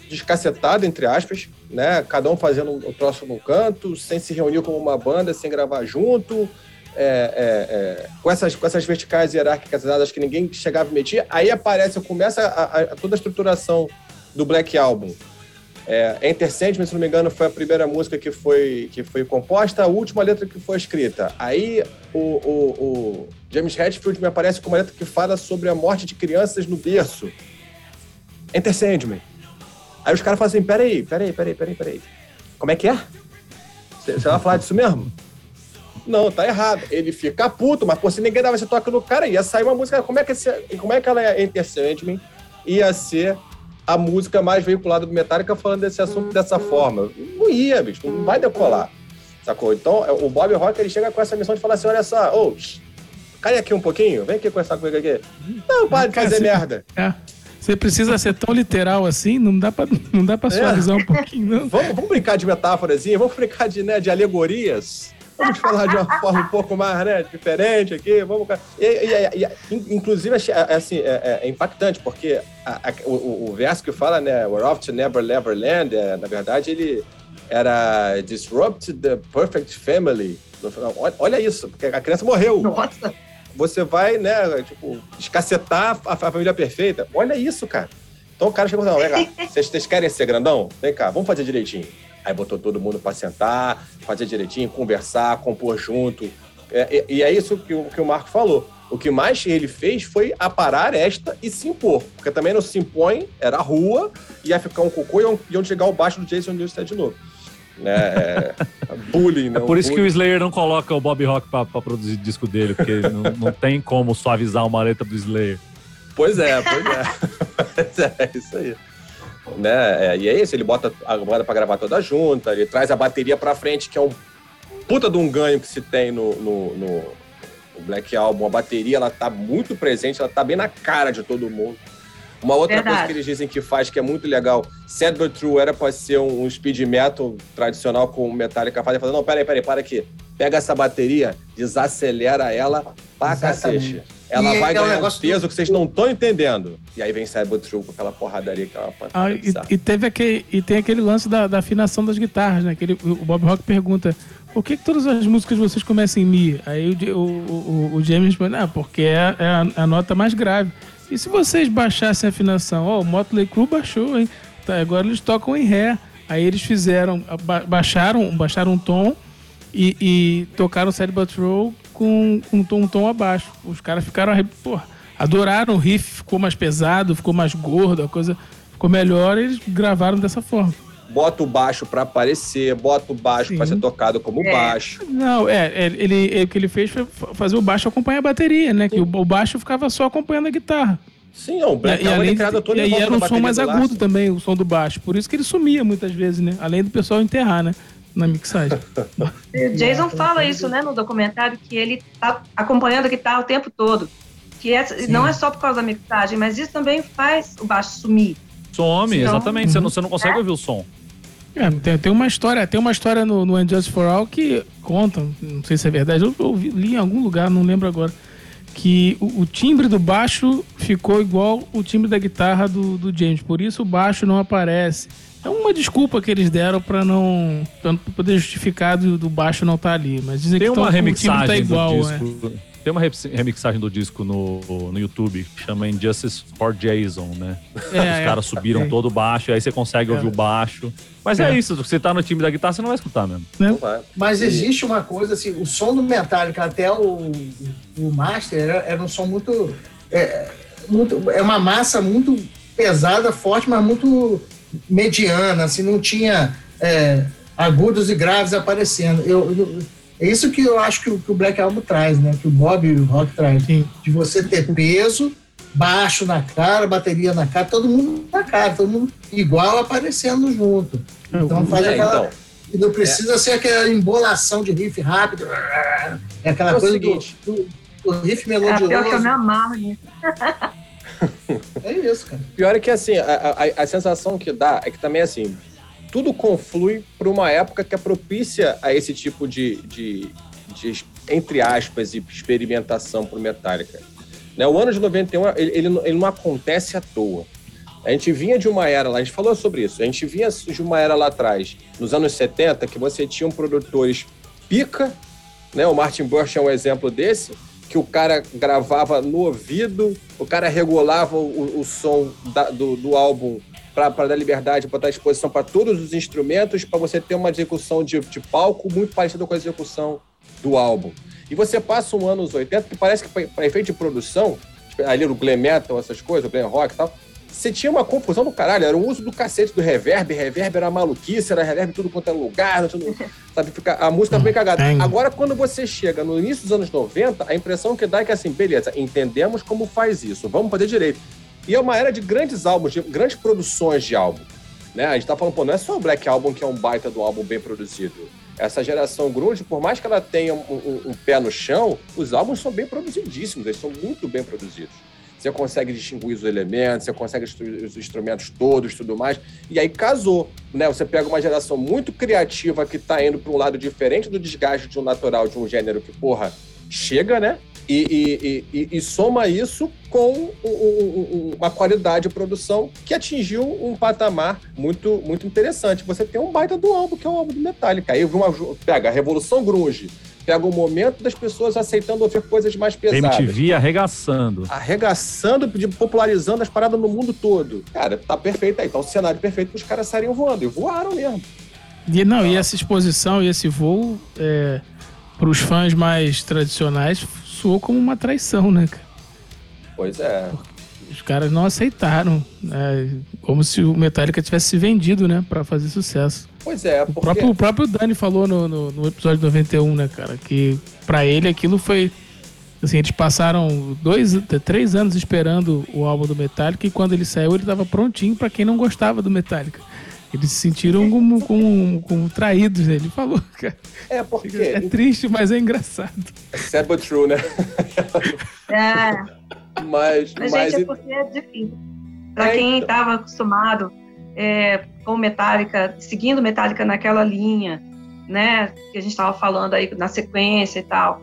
descacetado, entre aspas, né? Cada um fazendo o troço num canto, sem se reunir como uma banda, sem gravar junto, é, é, é, com, essas, com essas verticais hierárquicas que ninguém chegava a meter. Aí aparece, começa a, a, toda a estruturação do Black Album. É, Enter Sandman, se não me engano, foi a primeira música que foi, que foi composta, a última letra que foi escrita. Aí o, o, o James Hetfield me aparece com uma letra que fala sobre a morte de crianças no berço. Enter Sandman. Aí os caras falam assim: peraí, peraí, peraí, peraí, peraí. Como é que é? Você vai falar disso mesmo? Não, tá errado. Ele fica puto, mas pô, se ninguém dava esse toque no cara, ia sair uma música. Como é que, esse, como é que ela é Enter Sandman? Ia ser a música mais veiculada do Metallica falando desse assunto dessa forma. Não ia, bicho, não vai decolar. Sacou? Então, o Bob Rock ele chega com essa missão de falar assim: olha só, ô, oh, cai aqui um pouquinho, vem aqui conversar comigo aqui. Não, para de fazer merda. É. Você precisa ser tão literal assim? Não dá pra, não dá pra é. suavizar um pouquinho, não. Vamos, vamos brincar de metáforazinha, vamos brincar de, né, de alegorias. Vamos falar de uma forma um pouco mais né, diferente aqui. Vamos... E, e, e, inclusive, assim, é, é impactante, porque a, a, o, o, verso que fala, né, We're off to never, never land, é, na verdade, ele era Disrupt the Perfect Family. Olha, isso, porque a criança morreu. Nossa! Você vai, né, tipo, escacetar a, a família perfeita. Olha isso, cara. Então o cara chegou e falou: vem cá, vocês, vocês querem ser grandão? Vem cá, vamos fazer direitinho. Aí botou todo mundo para sentar, fazer direitinho, conversar, compor junto. É, e, e, é isso que o, que o Marco falou. O que mais ele fez foi aparar esta e se impor. Porque também não se impõe, era a rua, ia ficar um cocô e iam chegar o baixo do Jason Newsted de novo. Né? É, bullying, não. É por isso bullying. que o Slayer não coloca o Bob Rock pra, pra produzir disco dele, porque não, não tem como suavizar uma letra do Slayer. Pois é, pois é. é, isso aí. Né? É, e é isso, ele bota a banda pra gravar toda junta, ele traz a bateria pra frente, que é um puta de um ganho que se tem no, no, no, Black Album. A bateria, ela tá muito presente, ela tá bem na cara de todo mundo. Uma outra Verdade. coisa que eles dizem que faz, que é muito legal, Sad But True era pra ser um, um speed metal tradicional com Metallica faz, falando, não, peraí, peraí, para aqui. Pega essa bateria, desacelera ela pra Exatamente. cacete. Ela e vai é ganhar um peso do... que vocês não estão entendendo. E aí vem Cyber True com aquela porradaria que é uma ah, e, e, teve aquele, e tem aquele lance da, da afinação das guitarras, né? Aquele, o Bob Rock pergunta por que, que todas as músicas vocês começam em Mi? Aí o, o, o, o James responde, ah, porque é, é a, a, nota mais grave. E se vocês baixassem a afinação? Ó, oh, o Motley Crue baixou, hein? Tá, agora eles tocam em Ré. Aí eles fizeram, baixaram, baixaram um tom e, e tocaram Sad But Roll com, com um, tom, um tom abaixo. Os caras ficaram, porra, adoraram o riff, ficou mais pesado, ficou mais gordo, a coisa ficou melhor e eles gravaram dessa forma. Bota o baixo para aparecer, bota o baixo para ser tocado como é. baixo. Não, é, é ele, ele, o que ele fez foi fazer o baixo acompanhar a bateria, né? Sim. Que o, o, baixo ficava só acompanhando a guitarra. Sim, não, o Black e, e além, todo E aí era um som mais agudo também, o som do baixo. Por isso que ele sumia muitas vezes, né? Além do pessoal enterrar, né? Na mixagem. o Jason fala isso, né, no documentário, que ele tá acompanhando a guitarra o tempo todo. Que é, não é só por causa da mixagem, mas isso também faz o baixo sumir. Some, Senão, exatamente. Uhum. Você, não, você não consegue é? ouvir o som. É, tem, tem uma história, tem uma história no, no Unjust for All que conta, não sei se é verdade, eu, eu li em algum lugar, não lembro agora, que o, o, timbre do baixo ficou igual o timbre da guitarra do, do James, por isso o baixo não aparece. É uma desculpa que eles deram para não pra poder justificar do, do baixo não estar tá ali, mas dizem tem que uma tão, remixagem tá igual, do disco. É. Tem uma remixagem do disco no, no YouTube que chama Injustice for Jason, né? É, Os é. caras subiram é. todo baixo, aí você consegue ouvir o baixo. Mas é. é. isso, se você tá no time da guitarra, você não vai escutar mesmo. Não vai. Mas existe uma coisa assim, o som do Metallica até o, o Master era, era um som muito é, muito. é uma massa muito pesada, forte, mas muito mediana, assim, não tinha é, agudos e graves aparecendo. Eu, eu, É isso que eu acho que o, que o Black Album traz, né? Que o Bob Rock traz. Sim. De você ter peso, baixo na cara, bateria na cara, todo mundo na cara, todo mundo igual aparecendo junto. Então faz É, aquela. então, E não precisa ser aquela embolação de riff rápido. É aquela É o coisa do, seguinte. do, do riff É, pior que eu me melodioso. amarro nisso. É isso, cara. pior é que assim, a, a, a sensação que dá é que também assim, tudo conflui para uma época que é propícia a esse tipo de, de, de entre aspas, experimentação pro Metallica. Né, o ano de 91, ele, ele, ele não acontece à toa. A gente vinha de uma era lá, a gente falou sobre isso, a gente vinha de uma era lá atrás, nos anos 70, que você tinha produtores pica, né? O Martin Bush é um exemplo desse, que o cara gravava no ouvido, o cara regulava o, o som da- do, do álbum para dar liberdade, para dar exposição para todos os instrumentos, para você ter uma execução de, de palco muito parecida com a execução do álbum. E você passa um ano nos 80, que parece que para efeito de produção, tipo, ali no glam metal, essas coisas, o glam rock e tal, você tinha uma confusão do caralho, era o uso do cacete do reverb, reverb era maluquice, era reverb em tudo quanto é lugar, tudo, sabe, fica, a música bem cagada. Agora, quando você chega no início dos anos 90, a impressão que dá é que assim, beleza, entendemos como faz isso, vamos fazer direito. E é uma era de grandes álbuns, de grandes produções de álbum. Né? A gente tá falando, pô, não é só o Black Album que é um baita do álbum bem produzido. Essa geração grunge, por mais que ela tenha um, um- um pé no chão, os álbuns são bem produzidíssimos, eles são muito bem produzidos. Você consegue distinguir os elementos, você consegue os instrumentos todos, tudo mais. E aí casou, né? Você pega uma geração muito criativa que tá indo para um lado diferente do desgaste de um natural de um gênero que, porra, chega, né? E, e- e- e- soma isso com um- um- um- uma qualidade de produção que atingiu um patamar muito, muito interessante. Você tem um baita do álbum, que é o álbum do Metallica. Aí uma, pega a Revolução Grunge, pega o momento das pessoas aceitando ouvir coisas mais pesadas MTV arregaçando. arregaçando, popularizando as paradas no mundo todo. Cara, tá perfeito aí. Tá o cenário perfeito para os caras saírem voando. E voaram mesmo. E, não, e essa exposição e esse voo, para os fãs mais tradicionais, soou como uma traição, né, cara? Pois é. Os caras não aceitaram, né? Como se o Metallica tivesse se vendido, né, para fazer sucesso. Pois é, O porque... próprio, o próprio Dani falou no, no, no episódio 91, né, cara, que pra ele aquilo foi. Assim, eles passaram dois, três anos esperando o álbum do Metallica e quando ele saiu ele tava prontinho pra quem não gostava do Metallica. Eles se sentiram como, como, como traídos, né? ele falou, cara. É porque... É triste, mas é engraçado. Sad but true, né? É, Mas... mas, mas gente, é porque é difícil. Pra É, quem então. estava acostumado é, com Metallica, seguindo Metallica naquela linha, né, que a gente estava falando aí na sequência e tal.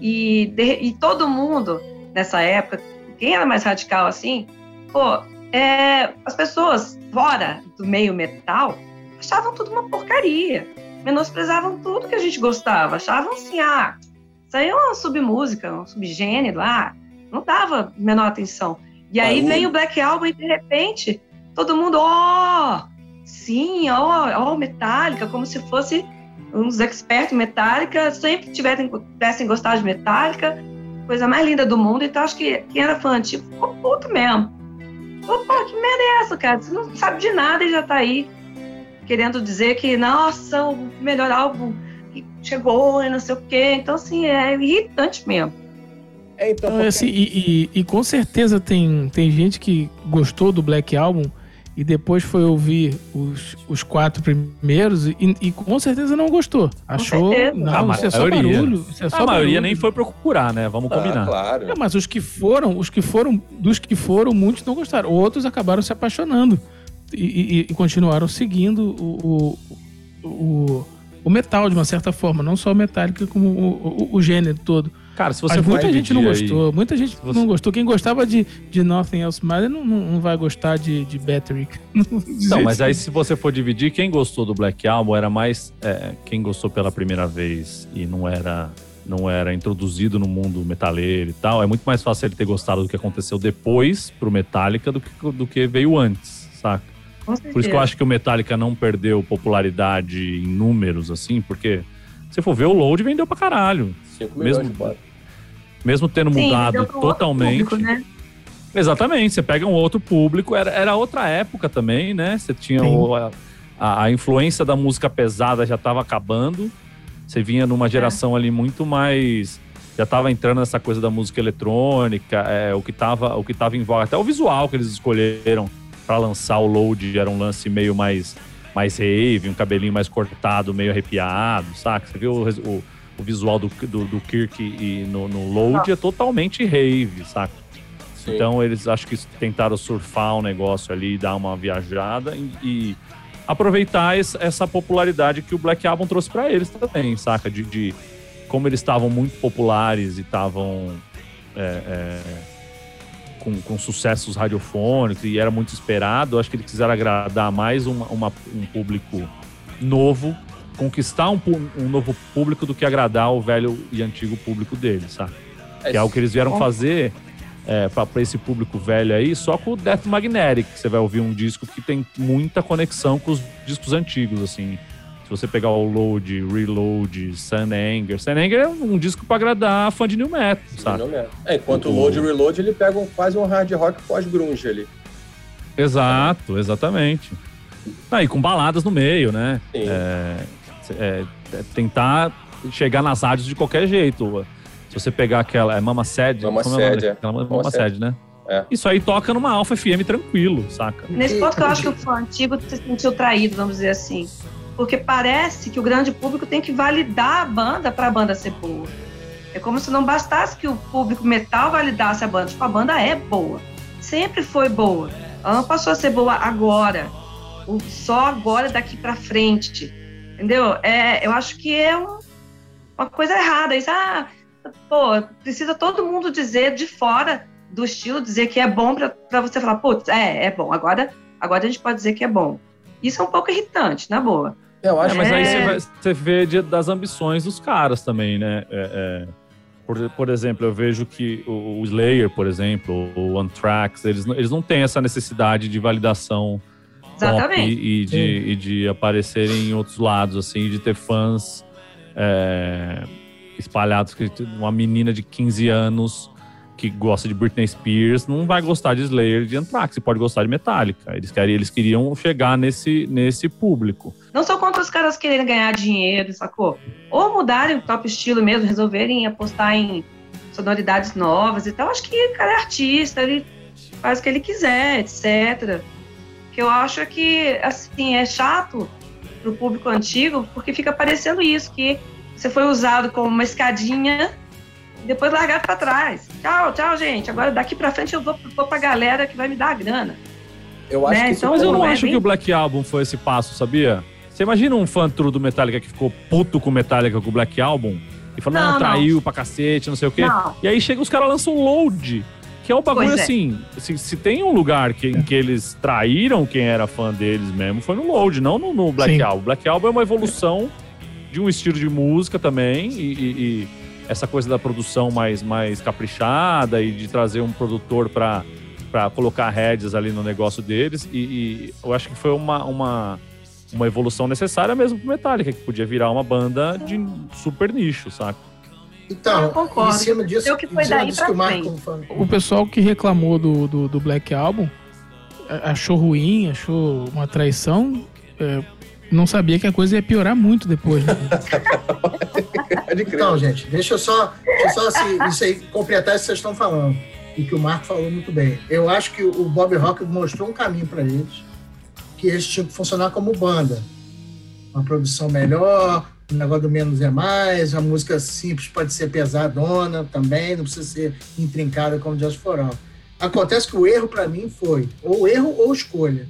E, de- e todo mundo nessa época, quem era mais radical assim, pô, é, as pessoas fora do meio metal achavam tudo uma porcaria, menosprezavam tudo que a gente gostava, achavam assim, ah, isso aí é uma submúsica, um subgênero, ah, não dava menor atenção. E aí Barulho. vem o Black Album e de repente todo mundo, ó, sim, ó, ó, Metallica, como se fosse uns expertos em Metallica, sempre tivessem, tivessem gostado de Metallica, coisa mais linda do mundo. Então acho que quem era fã antigo ficou puto mesmo. Pô, que merda é essa, cara? Você não sabe de nada e já tá aí querendo dizer que, nossa, o melhor álbum que chegou e não sei o quê. Então, assim, é irritante mesmo. É, então... Então, porque- assim, e, e- e com certeza tem, tem gente que gostou do Black Album e depois foi ouvir os, os quatro primeiros e, e com certeza não gostou. Achou. Não, A isso é só maioria. barulho. Isso é só A maioria barulho. nem foi procurar, né? Vamos Ah, combinar. claro. É, mas os que foram, os que foram, dos que foram, muitos não gostaram. Outros acabaram se apaixonando e, e- e continuaram seguindo o, o, o, o metal de uma certa forma, não só o Metallica, como o, o- o gênero todo. Cara, se você Mas muita gente não dividir aí- gostou, muita gente você- não gostou. Quem gostava de, de Nothing Else Matters não, não, não vai gostar de, de Battery. Não, mas aí se você for dividir, quem gostou do Black Album era mais é, quem gostou pela primeira vez e não era não era introduzido no mundo metaleiro e tal. É muito mais fácil ele ter gostado do que aconteceu depois pro Metallica do que, do que veio antes, saca? Com certeza. Por isso que eu acho que o Metallica não perdeu popularidade em números, assim, porque se for ver o Load vendeu pra caralho. 5 milhões mesmo-. Mesmo tendo Sim, mudado totalmente. público, né? Exatamente, você pega um outro público, era, era outra época também, né? Você tinha o- a, a- influência da música pesada já estava acabando. você vinha numa geração ali muito mais já estava entrando nessa coisa da música eletrônica, é, o que estava o que tava em voga, até o visual que eles escolheram para lançar o Load era um lance meio mais mais rave, um cabelinho mais cortado, meio arrepiado, saca? Você viu o, o, o visual do, do, do, Kirk e no, no Load é totalmente rave, saca? Sim. Então eles acho que tentaram surfar o um negócio ali, dar uma viajada e, e aproveitar essa popularidade que o Black Album trouxe para eles também, saca? De, de como eles estavam muito populares e estavam é, é, com, com, sucessos radiofônicos e era muito esperado, acho que eles quiseram agradar mais uma, uma, um público novo, conquistar um, um, novo público do que agradar o velho e antigo público deles, sabe? É, que é o que eles vieram fazer é, para esse público velho aí, só com o Death Magnetic, você vai ouvir um disco que tem muita conexão com os discos antigos, assim. Você pegar o Load, Reload, Sun Anger. Sun Anger é um disco para agradar fã de New Metal, sabe? New metal. É, enquanto o Load e Reload ele pega um, quase um hard rock pós-grunge ali. Exato, exatamente. Ah, e com baladas no meio, né? Sim. É, é, é tentar chegar nas rádios de qualquer jeito. Se você pegar aquela. É Mama Sed. Mama Sed, é. Aquela Mama, Mama Sed, né? É. Isso aí toca numa Alpha FM tranquilo, saca? Nesse ponto eu acho que o fã antigo se sentiu traído, vamos dizer assim porque parece que o grande público tem que validar a banda para a banda ser boa. É como se não bastasse que o público metal validasse a banda. Tipo, a banda é boa. Sempre foi boa. Ela não passou a ser boa agora. Só agora, daqui para frente. Entendeu? É, eu acho que é um, uma coisa errada. Isso, ah, pô, precisa todo mundo dizer de fora do estilo, dizer que é bom para você falar, putz, é, é bom. Agora, agora a gente pode dizer que é bom. Isso é um pouco irritante, na boa. Eu acho é, mas aí você, vai, você vê de, das ambições dos caras também, né? É, é, por, por exemplo, eu vejo que o, o Slayer, por exemplo, o Anthrax, eles, eles não têm essa necessidade de validação Exatamente. E, e, de, e de aparecerem em outros lados, assim, de ter fãs é, espalhados. Uma menina de 15 anos que gosta de Britney Spears não vai gostar de Slayer de Anthrax, pode gostar de Metallica. Eles, eles queriam chegar nesse, nesse público. Não sou contra os caras quererem ganhar dinheiro, sacou? Ou mudarem o próprio estilo mesmo, resolverem apostar em sonoridades novas e tal. Acho que o cara é artista, ele faz o que ele quiser, etc. Que eu acho que, assim, é chato pro público antigo, porque fica parecendo isso, que você foi usado como uma escadinha depois largar para trás. Tchau, tchau, gente. Agora daqui para frente eu vou, vou pra galera que vai me dar a grana. Eu acho né? que então, Mas eu não é acho bem... que o Black Album foi esse passo, sabia? Você imagina um fã true do Metallica que ficou puto com o Metallica com o Black Album e falou, não, não traiu não. pra cacete, não sei o quê. Não. E aí chega os caras lançam um load. Que é o bagulho é. assim, se, se, tem um lugar que, em que eles traíram quem era fã deles mesmo, foi no Load, não no, no Black Sim. Album. Black Album é uma evolução de um estilo de música também e, e, e essa coisa da produção mais, mais caprichada e de trazer um produtor para para colocar rédeas ali no negócio deles. E, e, eu acho que foi uma, uma, uma evolução necessária mesmo pro Metallica, que podia virar uma banda de super nicho, saca? Então, em cima disso, eu que foi daí disso que o Marco O pessoal que reclamou do, do, do, Black Album achou ruim, achou uma traição, é, não sabia que a coisa ia piorar muito depois. Né? então, gente, deixa eu só, deixa eu só assim, isso aí, completar isso que vocês estão falando. E que o Marco falou muito bem. Eu acho que o Bob Rock mostrou um caminho para eles, que eles tinham que funcionar como banda. Uma produção melhor, o negócio do menos é mais, a música simples pode ser pesadona também, não precisa ser intrincada como Just For All. Acontece que o erro para mim foi ou erro ou escolha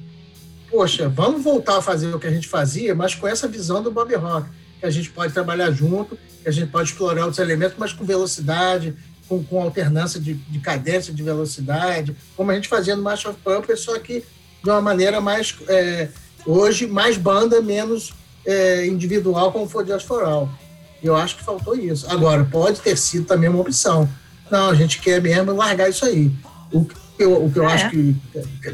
poxa, vamos voltar a fazer o que a gente fazia, mas com essa visão do Bob Rock, que a gente pode trabalhar junto, que a gente pode explorar outros elementos, mas com velocidade, com, com alternância de, de cadência de velocidade, como a gente fazia no March of Pump, só que de uma maneira mais, é, hoje, mais banda, menos é, individual, como foi Just for All. Eu acho que faltou isso. Agora, pode ter sido também uma opção. Não, a gente quer mesmo largar isso aí. O, eu, o que eu é. acho que,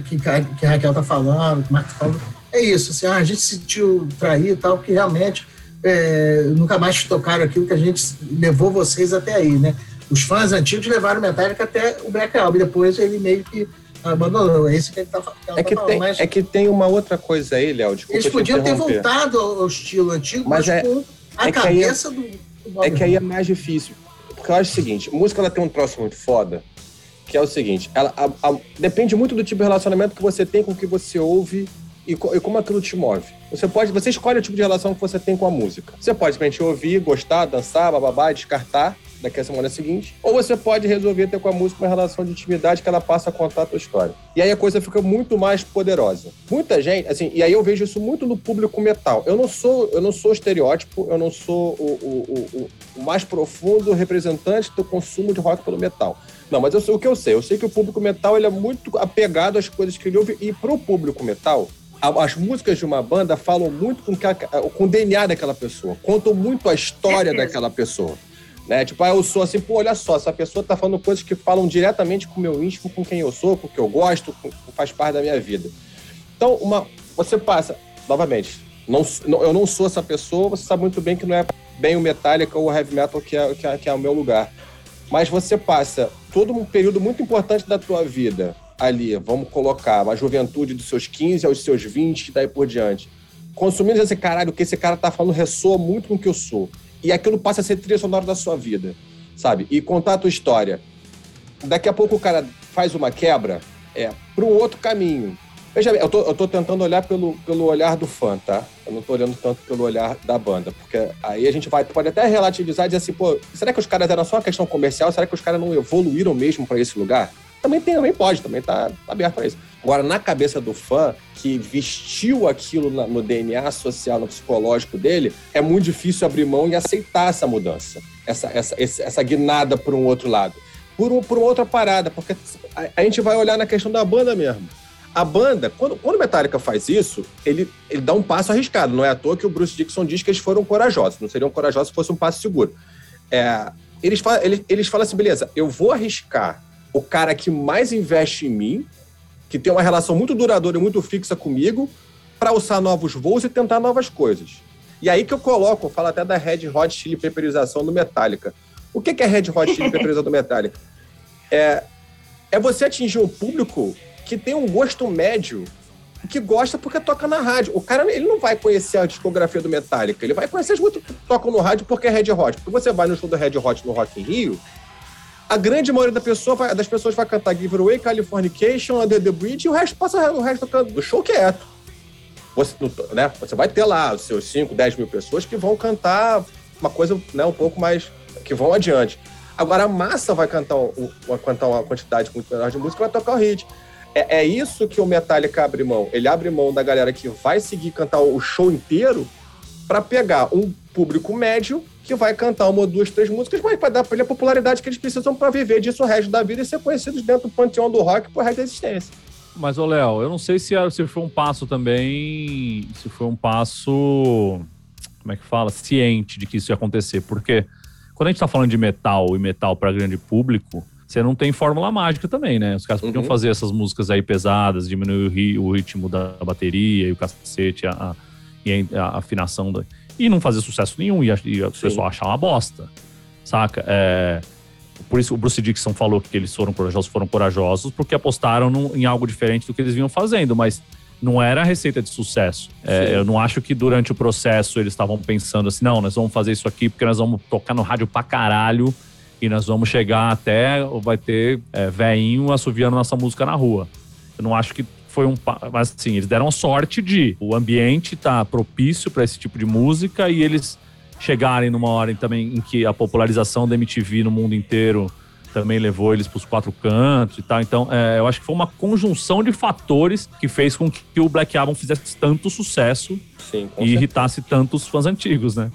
que, que, a Raquel tá falando, que o Marco tá falando, é isso. Assim, ah, a gente se sentiu traído e tal, que realmente é, nunca mais tocaram aquilo que a gente levou vocês até aí, né? Os fãs antigos levaram o Metallica até o Black Album, depois ele meio que abandonou. É isso que ele tá, que é, que tá tem, mas... é que tem uma outra coisa aí, Léo. Eles podiam ter voltado ao estilo antigo, mas, mas é... com A É que aí- cabeça do, do É que aí é mais difícil. Porque eu acho o seguinte, música ela tem um troço muito foda, que é o seguinte, ela a- a- depende muito do tipo de relacionamento que você tem com o que você ouve e, co- e como aquilo te move. Você pode, você escolhe o tipo de relação que você tem com a música. Você pode simplesmente ouvir, gostar, dançar, bababá, descartar daqui a semana seguinte, ou você pode resolver ter com a música uma relação de intimidade que ela passa a contar a tua história. E aí a coisa fica muito mais poderosa. Muita gente, assim, e aí eu vejo isso muito no público metal. Eu não sou, eu não sou estereótipo, eu não sou o, o- o- o- mais profundo representante do consumo de rock pelo metal. Não, mas eu o que eu sei. Eu sei que o público metal ele é muito apegado às coisas que ele ouve. E pro público metal, a- as músicas de uma banda falam muito com, com o DNA daquela pessoa. Contam muito a história Certeza. daquela pessoa. Né? Tipo, ah, eu sou assim, pô, olha só, essa pessoa tá falando coisas que falam diretamente com o meu íntimo, com quem eu sou, com o que eu gosto, com, com- faz parte da minha vida. Então, uma, você passa, novamente, não, não- eu não sou essa pessoa, você sabe muito bem que não é bem o Metallica ou o Heavy Metal que é, que é, que é o meu lugar. Mas você passa todo um período muito importante da tua vida ali, vamos colocar, uma juventude dos seus 15 aos seus 20 e daí por diante, consumindo esse caralho, o que esse cara tá falando ressoa muito com o que eu sou. E aquilo passa a ser trilha sonora da sua vida, sabe? E contar a tua história. Daqui a pouco o cara faz uma quebra, é, para um outro caminho. Veja bem, eu tô, eu tô tentando olhar pelo, pelo olhar do fã, tá? Eu não tô olhando tanto pelo olhar da banda, porque aí a gente vai, pode até relativizar e dizer assim, pô, será que os caras eram só uma questão comercial? Será que os caras não evoluíram mesmo para esse lugar? Também tem, também pode, também tá aberto para isso. Agora, na cabeça do fã, que vestiu aquilo na- no DNA social, no psicológico dele, é muito difícil abrir mão e aceitar essa mudança, essa, essa, essa guinada por um outro lado. Por, um- por outra parada, porque a, a gente vai olhar na questão da banda mesmo. A banda, quando, quando o Metallica faz isso, ele, ele dá um passo arriscado. Não é à toa que o Bruce Dixon diz que eles foram corajosos. Não seriam corajosos se fosse um passo seguro. É, eles, falam, eles, eles falam assim, beleza, eu vou arriscar o cara que mais investe em mim, que tem uma relação muito duradoura e muito fixa comigo, para usar novos voos e tentar novas coisas. E aí que eu coloco, eu falo até da Red Hot Chili Pepperização do Metallica. O que que é Red Hot Chili Pepperização do Metallica? É, é você atingir um público que tem um gosto médio, que gosta porque toca na rádio. O cara ele não vai conhecer a discografia do Metallica, ele vai conhecer as músicas que tocam no rádio porque é Red Hot. Porque você vai no show do Red Hot no Rock in Rio, a grande maioria da pessoa vai- das pessoas vai cantar Give It Away, Californication, Under the Bridge, e o resto passa o resto do- show quieto. Você, né, você vai ter lá os seus 5, 10 mil pessoas que vão cantar uma coisa né, um pouco mais. que vão adiante. Agora a massa vai cantar, o- cantar uma quantidade muito menor de música e vai tocar o hit. É, é isso que o Metallica abre mão. Ele abre mão da galera que vai seguir cantar o show inteiro para pegar um público médio que vai cantar uma, duas, três músicas, mas vai dar para ele a popularidade que eles precisam para viver disso o resto da vida e ser conhecidos dentro do panteão do rock por resto da existência. Mas, ô Léo, eu não sei se, era- se foi um passo também. Se foi um passo. Como é que fala? Ciente de que isso ia acontecer. Porque quando a gente tá falando de metal e metal para grande público, você não tem fórmula mágica também, né? Os caras podiam Uhum. fazer essas músicas aí pesadas, diminuir o, ri- o ritmo da bateria e o cacete, a, a- e a, afinação. Da, e não fazer sucesso nenhum e, a- e o pessoal achar uma bosta. Saca? É. Por isso o Bruce Dixon falou que eles foram corajosos, foram corajosos porque apostaram num- em algo diferente do que eles vinham fazendo, mas não era a receita de sucesso. É, eu não acho que durante o processo eles estavam pensando assim, não, nós vamos fazer isso aqui porque nós vamos tocar no rádio pra caralho e nós vamos chegar até, vai ter é, veinho assoviando nossa música na rua. Eu não acho que foi um. Mas assim, eles deram sorte de o ambiente tá propício para esse tipo de música e eles chegarem numa hora também em que a popularização da MTV no mundo inteiro também levou eles para os quatro cantos e tal. Então, é, eu acho que foi uma conjunção de fatores que fez com que o Black Album fizesse tanto sucesso Sim, e irritasse tantos fãs antigos, né?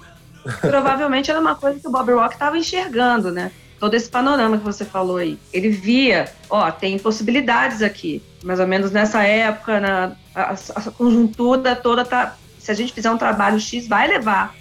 Provavelmente era uma coisa que o Bob Rock estava enxergando, né? Todo esse panorama que você falou aí. Ele via, ó, tem possibilidades aqui. Mais ou menos nessa época, na, a, a conjuntura toda tá. Se a gente fizer um trabalho X, vai levar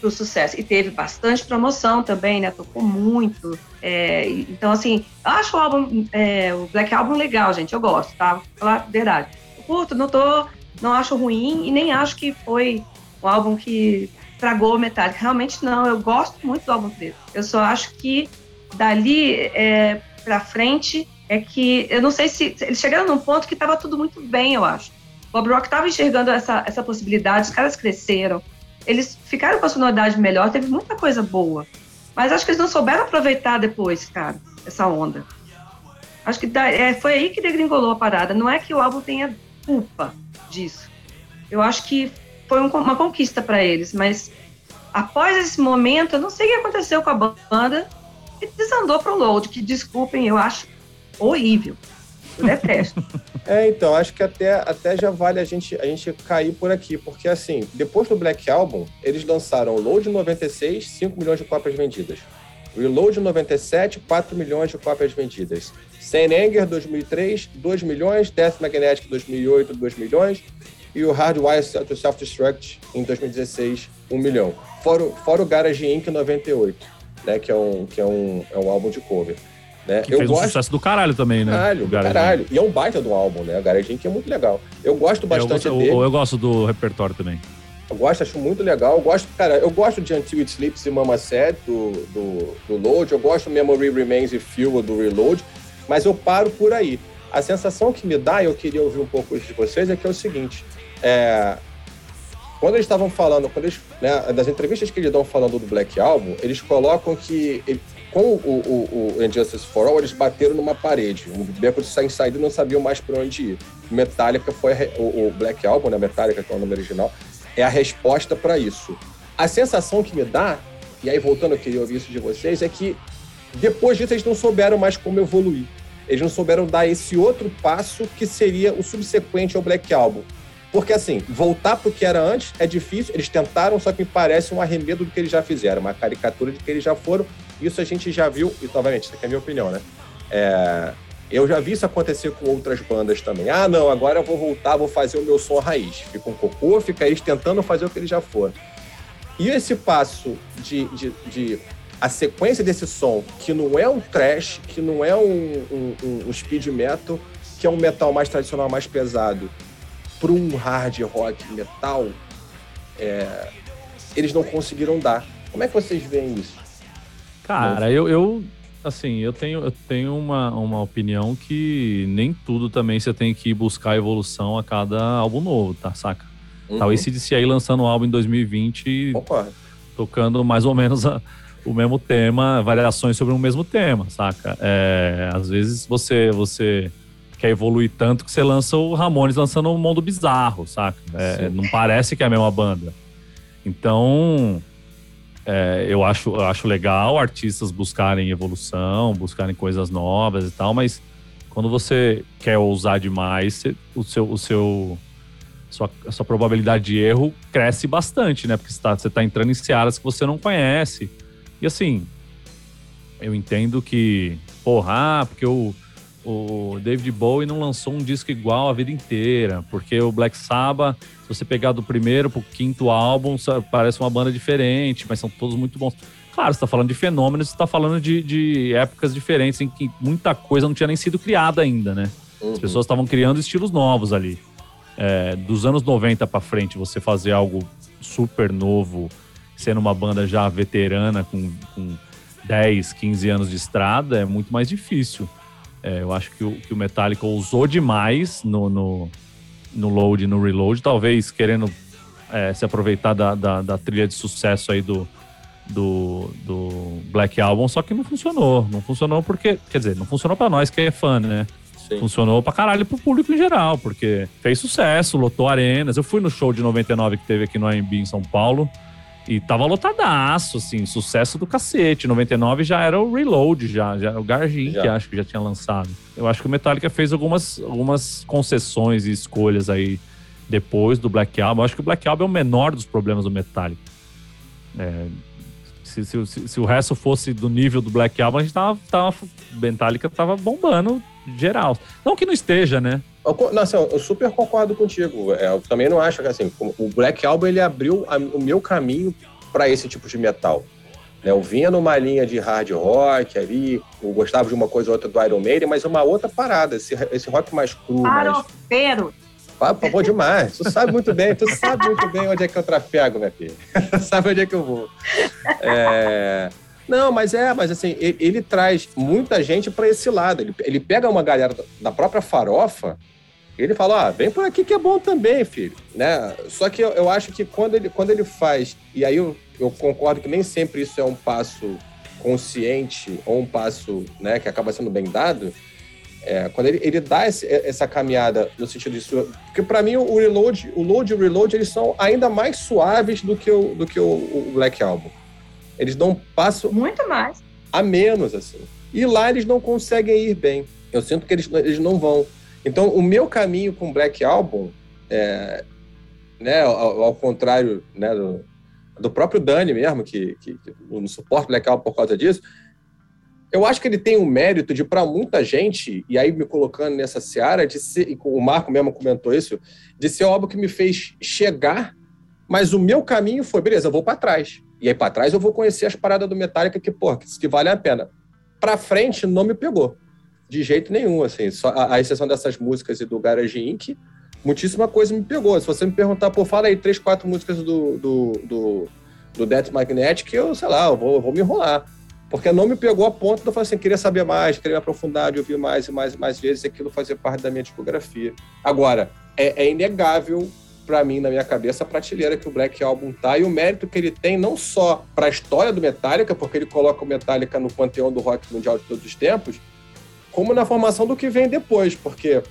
para o sucesso. E teve bastante promoção também, né? Tocou muito. É, então, assim, eu acho o álbum, é, o Black Album legal, gente. Eu gosto, tá? Falar verdade. Eu curto, não tô. Não acho ruim e nem acho que foi um álbum que tragou o Metallica. Realmente não, eu gosto muito do álbum preto. Eu só acho que dali é, pra frente é que eu não sei se eles chegaram num ponto que estava tudo muito bem, eu acho. Bob Rock estava enxergando essa, essa possibilidade, os caras cresceram, eles ficaram com a sonoridade melhor, teve muita coisa boa. Mas acho que eles não souberam aproveitar depois, cara, essa onda. Acho que é, foi aí que degringolou a parada. Não é que o álbum tenha culpa disso. Eu acho que foi um, uma conquista para eles, mas após esse momento, eu não sei o que aconteceu com a banda e desandou pro load, que desculpem, eu acho horrível. Eu detesto. é, então, acho que até, até já vale a gente, a gente cair por aqui, porque assim, depois do Black Album, eles lançaram Load 96, 5 milhões de cópias vendidas. Reload 97, 4 milhões de cópias vendidas. Saint Anger 2003, 2 milhões. Death Magnetic 2008, 2 milhões. E o Hardwire to Self-Destruct em 2016, 1 milhão. Fora, fora o Garage Inc. 98, né, que, é um, que é, um, é um álbum de cover. Né? Que eu fez gosto... um sucesso do caralho também, né? Caralho, caralho. E é um baita do álbum, né? O Garage Inc. é muito legal. Eu gosto bastante eu, eu, dele. Eu, eu gosto do repertório também. Eu gosto, acho muito legal. Eu gosto, cara, eu gosto de Until It Sleeps e Mama Said do, do, do Load. Eu gosto Memory Remains e Fuel do Reload. Mas eu paro por aí. A sensação que me dá, e eu queria ouvir um pouco de vocês, é que é o seguinte. É, quando eles estavam falando, quando eles, né, das entrevistas que eles dão falando do Black Album, eles colocam que ele, com o, o, o, Injustice for All, eles bateram numa parede. O beco de sair saída não sabiam mais para onde ir. Metallica foi o, o, Black Album, né, Metallica, que é o nome original, é a resposta para isso. A sensação que me dá, e aí voltando, eu queria ouvir isso de vocês, é que depois disso eles não souberam mais como evoluir. Eles não souberam dar esse outro passo que seria o subsequente ao Black Album. Porque, assim, voltar para o que era antes é difícil. Eles tentaram, só que me parece um arremedo do que eles já fizeram, uma caricatura de que eles já foram. Isso a gente já viu, e novamente, isso aqui é a minha opinião, né? É, eu já vi isso acontecer com outras bandas também. Ah, não, agora eu vou voltar, vou fazer o meu som raiz. Fica um cocô, fica eles tentando fazer o que eles já foram. E esse passo de, de, de a sequência desse som, que não é um trash, que não é um, um, um speed metal, que é um metal mais tradicional, mais pesado, para um hard rock metal, é, eles não conseguiram dar. Como é que vocês veem isso? Cara, eu, eu assim, eu tenho, eu tenho uma, uma opinião que nem tudo também você tem que buscar evolução a cada álbum novo, tá? Saca? Uhum. Talvez se disse aí lançando um álbum em 2020, Opa. tocando mais ou menos a, o mesmo tema, variações sobre o mesmo tema, saca? É, às vezes você, você quer evoluir tanto que você lança o Ramones lançando um mundo bizarro, saca? É, não parece que é a mesma banda. Então, é, eu, acho, eu acho legal artistas buscarem evolução, buscarem coisas novas e tal, mas quando você quer ousar demais, você, o seu, o seu sua, a sua probabilidade de erro cresce bastante, né? Porque você está tá entrando em searas que você não conhece. E assim, eu entendo que, porra, ah, porque o, o David Bowie não lançou um disco igual a vida inteira, porque o Black Sabbath, se você pegar do primeiro pro quinto álbum, parece uma banda diferente, mas são todos muito bons. Claro, você tá falando de fenômenos, você tá falando de, de épocas diferentes em que muita coisa não tinha nem sido criada ainda, né? Uhum. As pessoas estavam criando estilos novos ali. É, dos anos 90 para frente, você fazer algo super novo, sendo uma banda já veterana, com, com 10, 15 anos de estrada, é muito mais difícil. É, eu acho que o, que o Metallica usou demais no, no, no load e no reload, talvez querendo é, se aproveitar da, da, da, trilha de sucesso aí do, do, do Black Album, só que não funcionou. Não funcionou porque, quer dizer, não funcionou para nós que é fã, né? Sim. Funcionou pra caralho pro público em geral, porque fez sucesso, lotou arenas. Eu fui no show de 99 que teve aqui no AMB em São Paulo. E tava lotadaço, assim, sucesso do cacete. 99 já era o Reload, já, já o Gargin, que acho que já tinha lançado. Eu acho que o Metallica fez algumas, algumas concessões e escolhas aí depois do Black Album. Eu acho que o Black Album é o menor dos problemas do Metallica. É, se, se, se, se, o resto fosse do nível do Black Album, a gente tava. tava Metallica tava bombando geral. Não que não esteja, né? Eu, não, assim, eu super concordo contigo. É, eu também não acho que assim, o Black Album ele abriu a, o meu caminho para esse tipo de metal. Né, eu vinha numa linha de hard rock ali, eu gostava de uma coisa ou outra do Iron Maiden, mas uma outra parada, esse, esse rock mais cru. Farofeiro! Mais... Favor, demais. Tu sabe muito bem, tu sabe muito bem onde é que eu trafego, minha filha. sabe onde é que eu vou. É... Não, mas é, mas assim, ele, ele traz muita gente para esse lado. Ele, ele pega uma galera da própria farofa Ele fala, ah, vem por aqui que é bom também, filho. Né? Só que eu, eu acho que quando ele, quando ele faz, e aí eu, eu concordo que nem sempre isso é um passo consciente ou um passo né, que acaba sendo bem dado, é, quando ele, ele dá esse, essa caminhada no sentido disso, porque para mim o reload, o load e o reload eles são ainda mais suaves do que o, do que o, o Black Album. Eles dão um passo muito mais a menos assim. E lá eles não conseguem ir bem. Eu sinto que eles, eles não vão. Então o meu caminho com o Black Album, é, né, ao, ao contrário né, do, do próprio Dani mesmo, que, que, que não suporta Black Album por causa disso, eu acho que ele tem o um mérito de, para muita gente, e aí me colocando nessa seara, de ser, o Marco mesmo comentou isso, de ser o álbum que me fez chegar, mas o meu caminho foi, beleza, eu vou para trás. E aí para trás eu vou conhecer as paradas do Metallica que, que, que vale a pena. Para frente não me pegou. De jeito nenhum, assim. Só a, a exceção dessas músicas e do Garage Inc., muitíssima coisa me pegou. Se você me perguntar, pô, fala aí três, quatro músicas do, do, do, do Death Magnetic, eu, sei lá, eu vou, eu vou me enrolar. Porque não me pegou a ponto de eu falar assim, queria saber mais, queria me aprofundar, ouvir mais e mais e mais vezes, aquilo fazer parte da minha discografia. Agora, é, é inegável para mim, na minha cabeça, a prateleira que o Black Album tá e o mérito que ele tem não só para a história do Metallica, porque ele coloca o Metallica no panteão do rock mundial de todos os tempos, como na formação do que vem depois, porque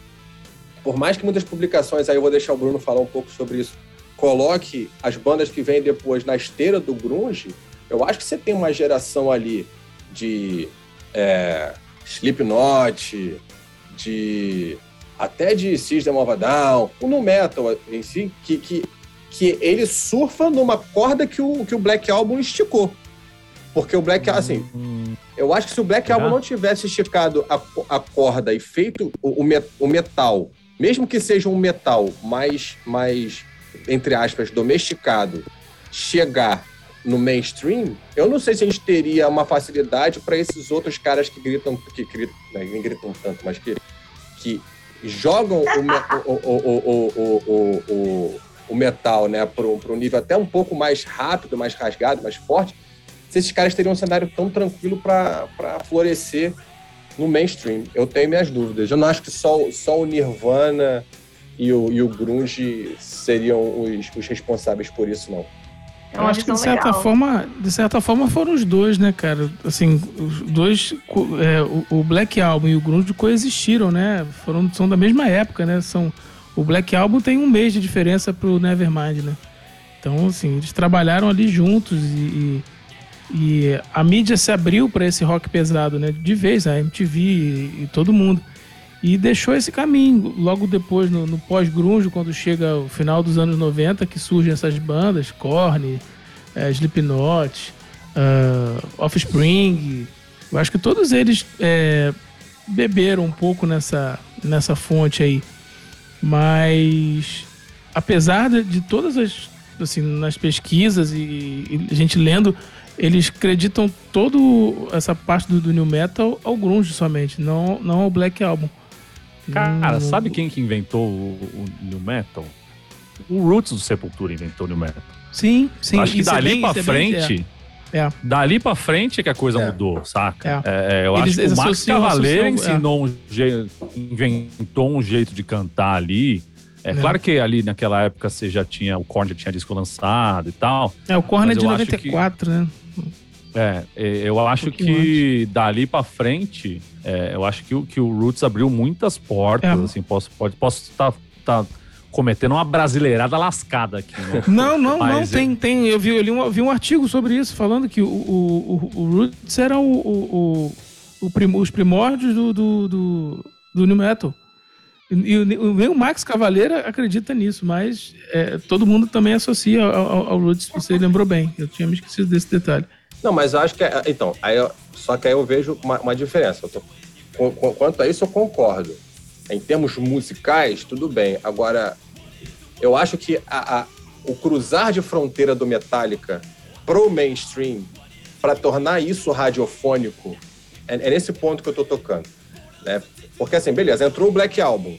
por mais que muitas publicações, aí eu vou deixar o Bruno falar um pouco sobre isso, coloque as bandas que vêm depois na esteira do grunge, eu acho que você tem uma geração ali de é, Slipknot, de até de System of a Down, o no metal em si, que, que, que ele surfa numa corda que o, que o Black Album esticou. Porque o Black, assim, hum. eu acho que se o Black Album não tivesse esticado a, a corda e feito o, o, o metal, mesmo que seja um metal mais, mais, entre aspas, domesticado, chegar no mainstream, eu não sei se a gente teria uma facilidade para esses outros caras que gritam, que gritam, né, nem gritam tanto, mas que, que jogam o, o, o, o, metal né, para um nível até um pouco mais rápido, mais rasgado, mais forte, se esses caras teriam um cenário tão tranquilo para florescer no mainstream. Eu tenho minhas dúvidas. Eu não acho que só, só o Nirvana e o, e o Grunge seriam os, os responsáveis por isso, não. É eu acho que de certa legal. forma, de certa forma foram os dois, né, cara? Assim, os dois, é, o, Black Album e o Grunge coexistiram, né? Foram, são da mesma época, né? São, o Black Album tem um mês de diferença pro Nevermind, né? Então, assim, eles trabalharam ali juntos e, e, e a mídia se abriu para esse rock pesado, né? De vez, a MTV e, e todo mundo. E deixou esse caminho. Logo depois, no, no pós-grunge, quando chega o final dos anos 90, que surgem essas bandas, Korn, é, Slipknot, uh, Offspring. Eu acho que todos eles é, beberam um pouco nessa, nessa fonte aí. Mas, apesar de, de todas as... Assim, nas pesquisas e, e a gente lendo eles acreditam todo essa parte do, do new metal ao grunge somente, não, não ao black album. Cara, hum. sabe quem que inventou o, o New Metal? O Roots do Sepultura inventou o New Metal. Sim, sim. Acho que é dali é bem, pra frente... É. é. Dali pra frente é que a coisa é. mudou, saca? É. é eu eles, acho que o Max Cavaleiro ensinou um jeito, inventou um jeito de cantar ali. É, claro que ali naquela época você já tinha, o Korn já tinha disco lançado e tal. É, o Korn é de 94, que, né? É, eu acho um que antes. dali pra frente é, eu acho que, o, que o Roots abriu muitas portas, é. assim, posso pode, posso estar tá, tá cometendo uma brasileirada lascada aqui. Né? Não, não, não, tem, tem, eu vi, eu li um, vi um artigo sobre isso, falando que o, o, o, o Roots era o, o, o, prim, os primórdios do, do, do, do New Metal. E, o, o Max Cavaleira acredita nisso, mas é, todo mundo também associa ao, ao, ao Roots, você lembrou bem. Eu tinha me esquecido desse detalhe. Não, mas eu acho que. É, então, aí eu, só que aí eu vejo uma, uma diferença. Tô, com, com, quanto a isso, eu concordo. Em termos musicais, tudo bem. Agora, eu acho que a, a, o cruzar de fronteira do Metallica pro mainstream, para tornar isso radiofônico, é, é, nesse ponto que eu tô tocando. Né? Porque, assim, beleza, entrou o Black Album.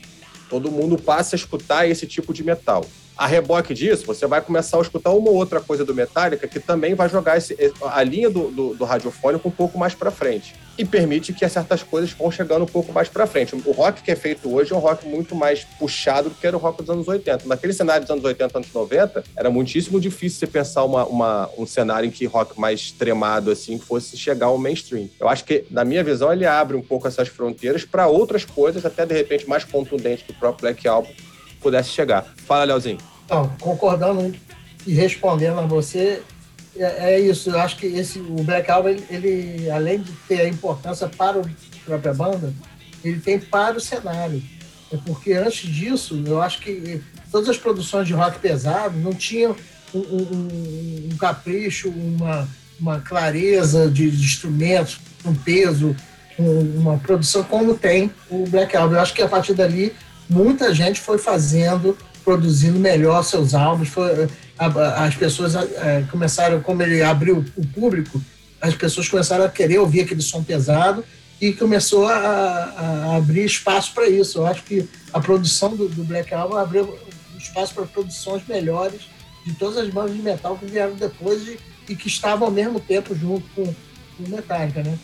Todo mundo passa a escutar esse tipo de metal. A reboque disso, você vai começar a escutar uma ou outra coisa do Metallica que também vai jogar esse, a linha do, do, do radiofônico um pouco mais para frente. E permite que certas coisas vão chegando um pouco mais para frente. O rock que é feito hoje é um rock muito mais puxado do que era o rock dos anos 80. Naquele cenário dos anos 80, anos 90, era muitíssimo difícil você pensar uma, uma, um cenário em que rock mais extremado assim fosse chegar ao mainstream. Eu acho que, na minha visão, ele abre um pouco essas fronteiras para outras coisas, até de repente mais contundentes que o próprio Black Album pudesse chegar. Fala, Leozinho. Então, concordando e respondendo a você, é, é, isso. Eu acho que esse, o Black Album, ele, ele, além de ter a importância para a própria banda, ele tem para o cenário. É porque antes disso, eu acho que todas as produções de rock pesado não tinham um, um, um capricho, uma, uma clareza de, de, instrumentos, um peso, um, uma produção como tem o Black Album. Eu acho que a partir dali muita gente foi fazendo, produzindo melhor seus álbuns. Foi, as pessoas é, começaram, como ele abriu o público, as pessoas começaram a querer ouvir aquele som pesado e começou a, a abrir espaço para isso. Eu acho que a produção do, do Black Album abriu espaço para produções melhores de todas as bandas de metal que vieram depois e, e que estavam ao mesmo tempo junto com, o Metallica, né?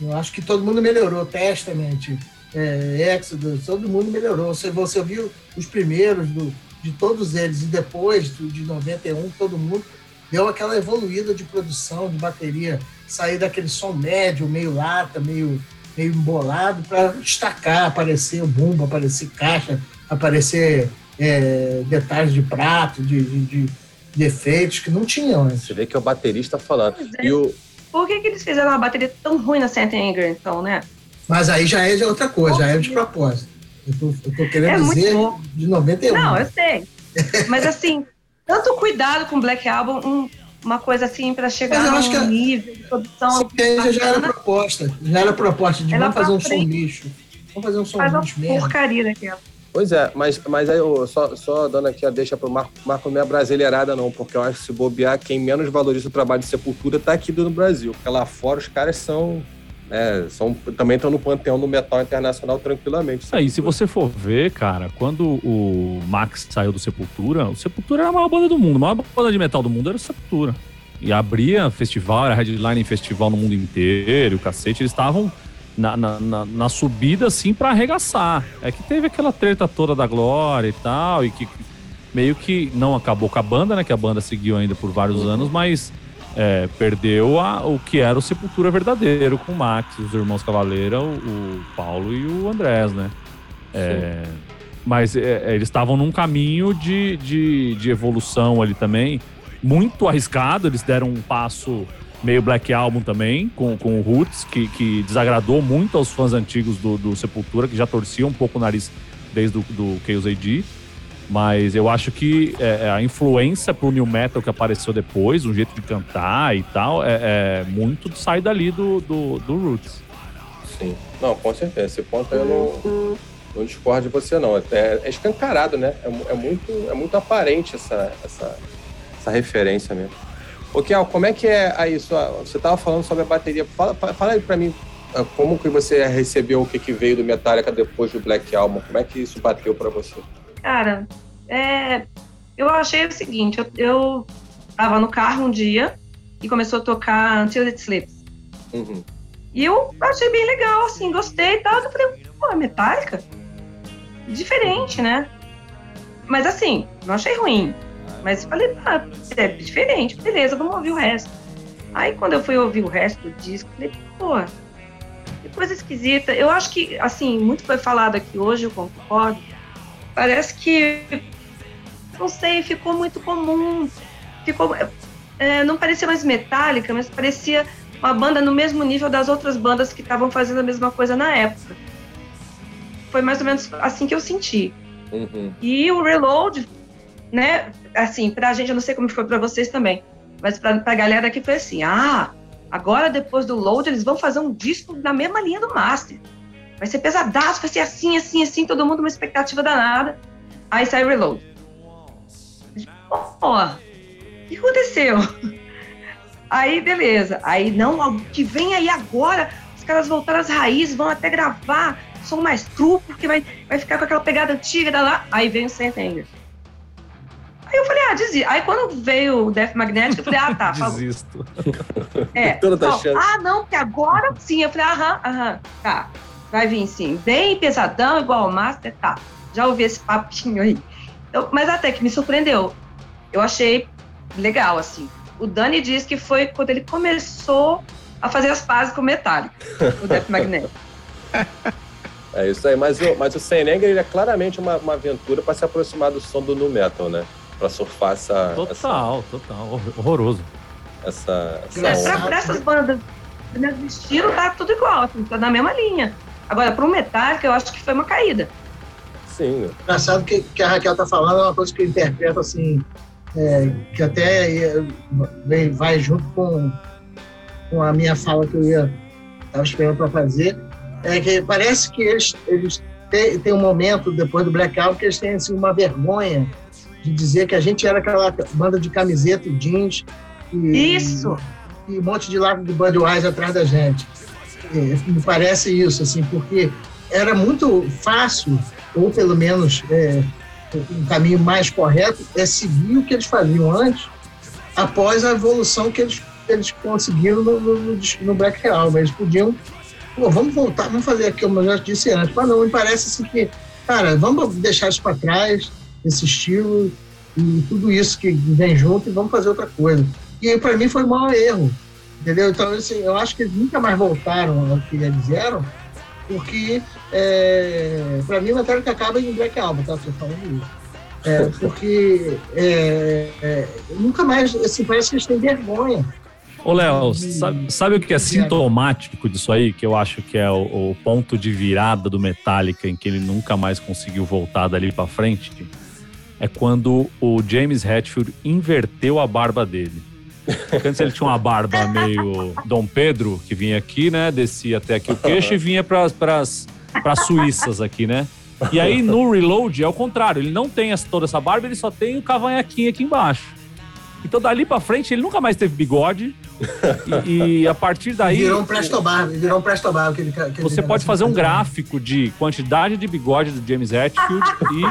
Eu acho que todo mundo melhorou, Testament, é, Exodus, todo mundo melhorou. Você, você viu os primeiros do, de todos eles e depois do, de 91, todo mundo deu aquela evoluída de produção, de bateria, sair daquele som médio, meio lata, meio, meio embolado, para destacar, aparecer o bumbo, aparecer caixa, aparecer é, detalhes de prato, de, de, de, de, efeitos que não tinham antes. Você vê que é o baterista falando. É. E o... Por que, que eles fizeram uma bateria tão ruim na Saint Anger, então, né? Mas aí já é de outra coisa, já é de propósito. Eu tô, eu tô querendo é dizer de 91. Não, eu sei. Mas assim, tanto cuidado com Black Album, um, uma coisa assim para chegar acho que nível de produção. Já, já era proposta, já era proposta de vamos fazer um som lixo. Vamos fazer um som Faz lixo mesmo. porcaria daquela. Pois é, mas, mas aí eu só, só dando aqui a deixa pro Marco, Marco não é brasileirada não, porque eu acho que se bobear, quem menos valoriza o trabalho de Sepultura tá aqui no Brasil, porque lá fora os caras são é, são, também estão no panteão do metal internacional tranquilamente. Aí, é, se você for ver, cara, quando o Max saiu do Sepultura, o Sepultura era a maior banda do mundo, a maior banda de metal do mundo era o Sepultura. E abria festival, era headline festival no mundo inteiro, o cacete, eles estavam na, na, na, na, subida, assim, para arregaçar. É que teve aquela treta toda da Glória e tal, e que meio que não acabou com a banda, né? Que a banda seguiu ainda por vários anos, mas é, perdeu a, o que era o Sepultura verdadeiro com o Max, os irmãos Cavaleira, o, o Paulo e o Andrés, né? É, mas é, é, eles estavam num caminho de, de, de, evolução ali também, muito arriscado. Eles deram um passo meio Black Album também, com, com o Roots, que, que desagradou muito aos fãs antigos do, do Sepultura, que já torciam um pouco o nariz desde o do Chaos AD. Mas eu acho que é, é, a influência pro new metal que apareceu depois, o jeito de cantar e tal, é, é muito sai dali do, do, do, Roots. Sim. Não, com certeza. Esse ponto eu não, não discordo de você, não. É, é escancarado, né? É, é, muito, é muito aparente essa, essa, essa referência mesmo. Ô, Kiel, como é que é aí? Sua, você estava falando sobre a bateria. Fala, fala aí para mim ah, como que você recebeu o que, que veio do Metallica depois do Black Album? Como é que isso bateu para você? Cara, é, eu achei o seguinte, eu, eu tava no carro um dia e começou a tocar Until It Sleeps. Uhum. E eu achei bem legal, assim, gostei e tal. Eu falei, pô, é metálica? Diferente, né? Mas assim, não achei ruim. Mas falei, ah, é diferente, beleza, vamos ouvir o resto. Aí quando eu fui ouvir o resto do disco, falei, pô, que coisa esquisita. Eu acho que, assim, muito foi falado aqui hoje, eu concordo. Parece que não sei, ficou muito comum. Ficou, é, não parecia mais metálica, mas parecia uma banda no mesmo nível das outras bandas que estavam fazendo a mesma coisa na época. Foi mais ou menos assim que eu senti. Uhum. E o Reload, né, assim, pra gente, eu não sei como foi para vocês também, mas pra, pra galera aqui foi assim: ah, agora depois do Load eles vão fazer um disco na mesma linha do Master. Vai ser pesadaço, vai ser assim, assim, assim, todo mundo uma expectativa danada. Aí sai o Reload ó, o que aconteceu? Aí, beleza. Aí, não, o que vem aí agora, os caras voltaram às raízes, vão até gravar som mais cru, porque vai, vai ficar com aquela pegada antiga da lá. Aí vem o Saint Anger. Aí eu falei, ah, desisto. Aí quando veio o Death Magnetic, eu falei, ah, tá. falou. Desisto. É. Toda Não, chance. ah, não, porque agora sim. Eu falei, aham, aham, tá. Vai vir sim. Bem pesadão, igual ao Master, tá. Já ouvi esse papinho aí. Eu- mas até que me surpreendeu. Eu achei legal, assim. O Dani diz que foi quando ele começou a fazer as pazes com o Metallica, o Death Magnetic. É isso aí, mas o, mas o Senenger, ele é claramente uma, uma aventura para se aproximar do som do nu metal, né? Pra surfar essa. Total, total. Hor- Horroroso. Essa. essa, É, essa pra, essas bandas do mesmo estilo, tá tudo igual, assim, tá na mesma linha. Agora, pro Metallica, eu acho que foi uma caída. Sim. Engraçado que, que a Raquel tá falando é uma coisa que eu interpreto assim, é, que até é, vem- vai junto com, com a minha fala que eu ia estava esperando para fazer, é que parece que eles, eles têm, têm um momento depois do blackout que eles têm assim, uma vergonha de dizer que a gente era aquela banda de camiseta e jeans e, Isso! e um monte de lado de Budweiser atrás da gente. É, me parece isso, assim, porque era muito fácil, ou pelo menos é, um caminho mais correto, é seguir o que eles faziam antes, após a evolução que eles, eles conseguiram no, no, no, Black Album. Eles podiam, vamos voltar, vamos fazer aquilo, como eu já disse antes, mas não, me parece assim que, cara, vamos deixar isso para trás, esse estilo e tudo isso que vem junto e vamos fazer outra coisa. E para mim foi o maior erro, entendeu? Então, assim, eu acho que eles nunca mais voltaram ao que eles eram, porque, é, para mim, o Metallica acaba em Black Album, tá? Tô falando isso. É, porque é, é, nunca mais, assim, parece que eles têm vergonha. Ô, Léo, sabe, sabe o que é sintomático disso aí? Que eu acho que é o, o ponto de virada do Metallica em que ele nunca mais conseguiu voltar dali pra frente? É quando o James Hetfield inverteu a barba dele. Antes ele tinha uma barba meio Dom Pedro, que vinha aqui, né? Descia até aqui o queixo e vinha pras, pras Suíças aqui, né? E aí no Reload é o contrário, ele não tem toda essa barba, ele só tem o cavanhaquinho aqui embaixo. Então dali pra frente ele nunca mais teve bigode. E, e a partir daí. virou um Presto Barba, virou um Presto Barba. Aquele, aquele Você pode fazer um gráfico de quantidade de bigode do James Hetfield e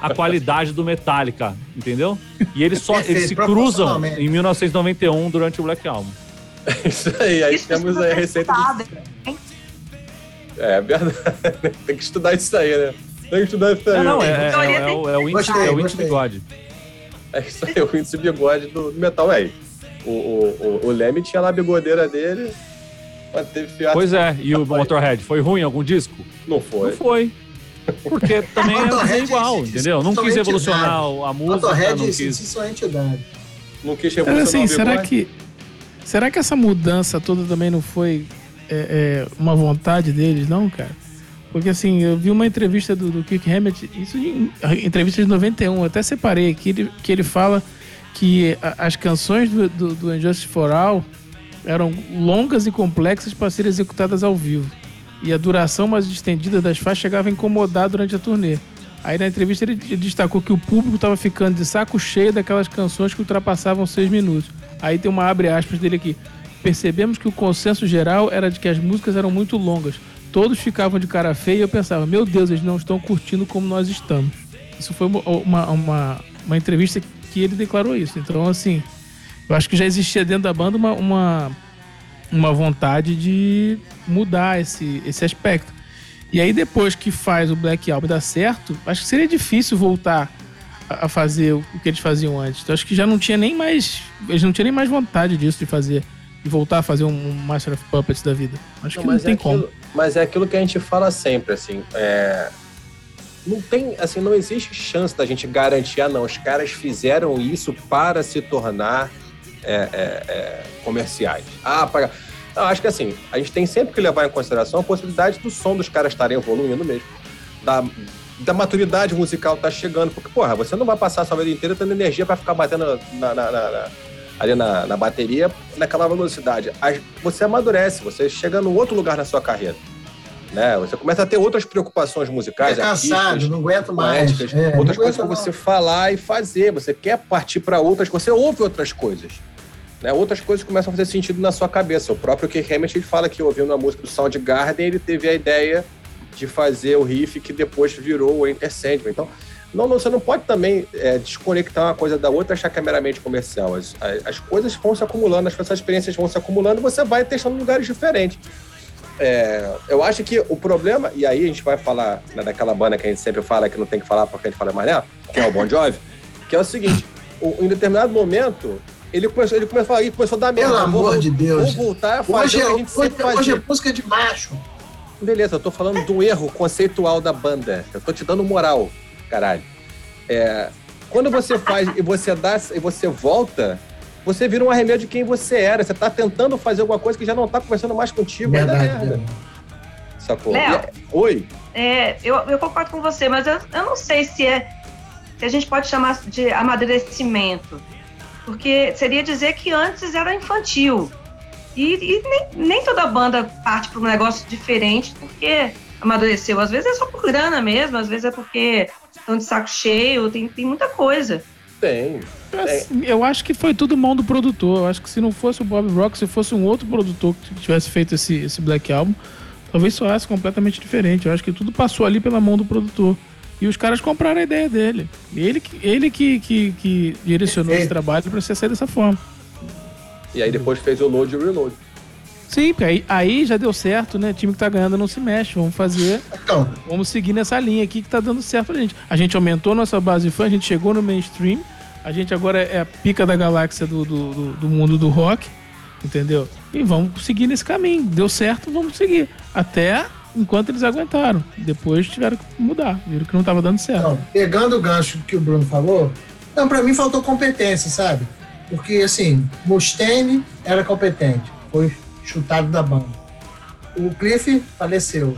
a qualidade do Metallica, entendeu? E eles só Perfeito, eles se cruzam em 1991 durante o Black Album. Isso aí, aí Isso temos a ser receita. De... hein? É verdade. Tem que estudar isso aí, né? Tem que estudar isso aí. É, não, é, é, é o, é o índice, Gostei, é o índice bigode. É isso aí, o índice bigode do, do metal. Aí, o, o, o, o Leme tinha lá a bigodeira dele, mas teve. Pois é, e o Motorhead, foi ruim algum disco? Não Não foi. foi. Porque também é igual, entendeu? Não quis evolucionar a música, Motorhead não quis. São entidade. Não quis revolucionar assim, o será que. Será que essa mudança toda também não foi é, é, uma vontade deles, não, cara? Porque assim, eu vi uma entrevista do, do Kirk Hammett, isso em entrevista de 91, eu até separei aqui, ele- que ele fala que as canções do, do, do for All eram longas e complexas para serem executadas ao vivo. E a duração mais estendida das faixas chegava a incomodar durante a turnê. Aí na entrevista ele destacou que o público estava ficando de saco cheio daquelas canções que ultrapassavam seis minutos. Aí tem uma abre aspas dele aqui. Percebemos que o consenso geral era de que as músicas eram muito longas. Todos ficavam de cara feia e eu pensava, meu Deus, eles não estão curtindo como nós estamos. Isso foi uma, uma, uma entrevista que ele declarou isso. Então, assim, eu acho que já existia dentro da banda uma, uma, uma vontade de mudar esse, esse aspecto. E aí, depois que faz o Black Album dá certo, acho que seria difícil voltar a a fazer o que eles faziam antes. Então, acho que já não tinha nem mais. Eles não tinham nem mais vontade disso, de fazer. De voltar a fazer um Master of Puppets da vida. Acho que não, mas, tem é como. aquilo, mas é aquilo que a gente fala sempre, assim. é, Não tem, assim, não existe chance da gente garantir, ah, não, os caras fizeram isso para se tornar é, é, é, comerciais. Ah, para. Não, acho que assim, a gente tem sempre que levar em consideração a possibilidade do som dos caras estarem evoluindo mesmo. Da, da maturidade musical tá chegando. Porque, porra, você não vai passar a sua vida inteira tendo energia para ficar batendo na- na- na- na, ali na, na bateria naquela velocidade. Você amadurece, você chega num outro lugar na sua carreira. Né? Você começa a ter outras preocupações É musicais, cansado, artísticas, não aguento mais. poéticas, É, outras coisas para você falar e fazer. Você quer partir para outras, você ouve outras coisas. Né? Outras coisas começam a fazer sentido na sua cabeça. O próprio Keith Hammett ele fala que ouvindo a música do Soundgarden, ele teve a ideia de fazer o riff que depois virou o Enter Sandman. Então, Não, não, você não pode também é, desconectar uma coisa da outra e achar que é meramente comercial. As, as, as coisas vão se acumulando, as, as experiências vão se acumulando você vai testando em lugares diferentes. É, eu acho que o problema, e aí a gente vai falar né, daquela banda que a gente sempre fala que não tem que falar porque a gente fala mané, que é o Bon Jovi, que é o seguinte, o, em determinado momento, ele começou, ele começou a falar, começou a dar merda. Pelo amor vou, de Deus. Vou voltar a fazer Hoje o é, que a gente hoje, sempre hoje é música de macho. Beleza, eu tô falando do erro conceitual da banda. Eu tô te dando moral, caralho. É, quando você faz e você dá e você volta, você vira um arremedo de quem você era. Você tá tentando fazer alguma coisa que já não tá conversando mais contigo. Verdade. merda. Deus. Sacou? Léo. É- Oi. É, eu, eu concordo com você, mas eu, eu não sei se é se a gente pode chamar de amadurecimento. Porque seria dizer que antes era infantil. E, e nem, nem toda banda parte para um negócio diferente porque amadureceu. Às vezes é só por grana mesmo, às vezes é porque estão de saco cheio, tem, tem muita coisa. Tem. Assim, Eu acho que foi tudo mão do produtor. Eu acho que se não fosse o Bob Rock, se fosse um outro produtor que tivesse feito esse, esse Black Album, talvez soasse completamente diferente. Eu acho que tudo passou ali pela mão do produtor. E os caras compraram a ideia dele. Ele, que- ele que, que, que direcionou esse Perfeito. trabalho para ser sair dessa forma. E aí depois fez o load e o reload. Sim, porque aí, aí já deu certo, né? time que tá ganhando não se mexe. Vamos fazer, Então, vamos seguir nessa linha aqui que tá dando certo pra gente. A gente aumentou nossa base de fã, a gente chegou no mainstream. A gente agora é a pica da galáxia do, do, do- do mundo do rock, entendeu? E vamos seguir nesse caminho. Deu certo, vamos seguir. Até enquanto eles aguentaram. Depois tiveram que mudar. Viram que não tava dando certo. Então, pegando o gancho que o Bruno falou, então, pra mim faltou competência, sabe? Porque, assim, Mustaine era competente, foi chutado da banda. O Cliff faleceu.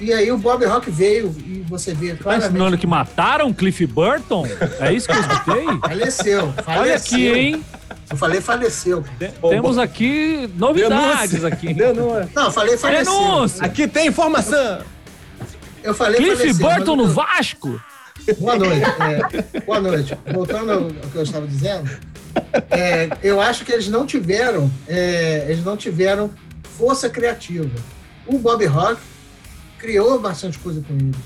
E aí o Bob Rock veio e você vê Tá claramente... ensinando que mataram Cliff Burton? É isso que eu escutei? Faleceu, faleceu. Olha aqui, hein? Eu falei faleceu. Te- Temos aqui novidades Denúncia. aqui. Denúncia. Não, eu falei faleceu. Denúncia! Aqui tem informação! Eu falei Cliff faleceu, Burton no Vasco? Boa noite. É, boa noite. Voltando ao que eu estava dizendo, é, eu acho que eles não tiveram, é, eles não tiveram força criativa. O Bob Rock criou bastante coisa com eles,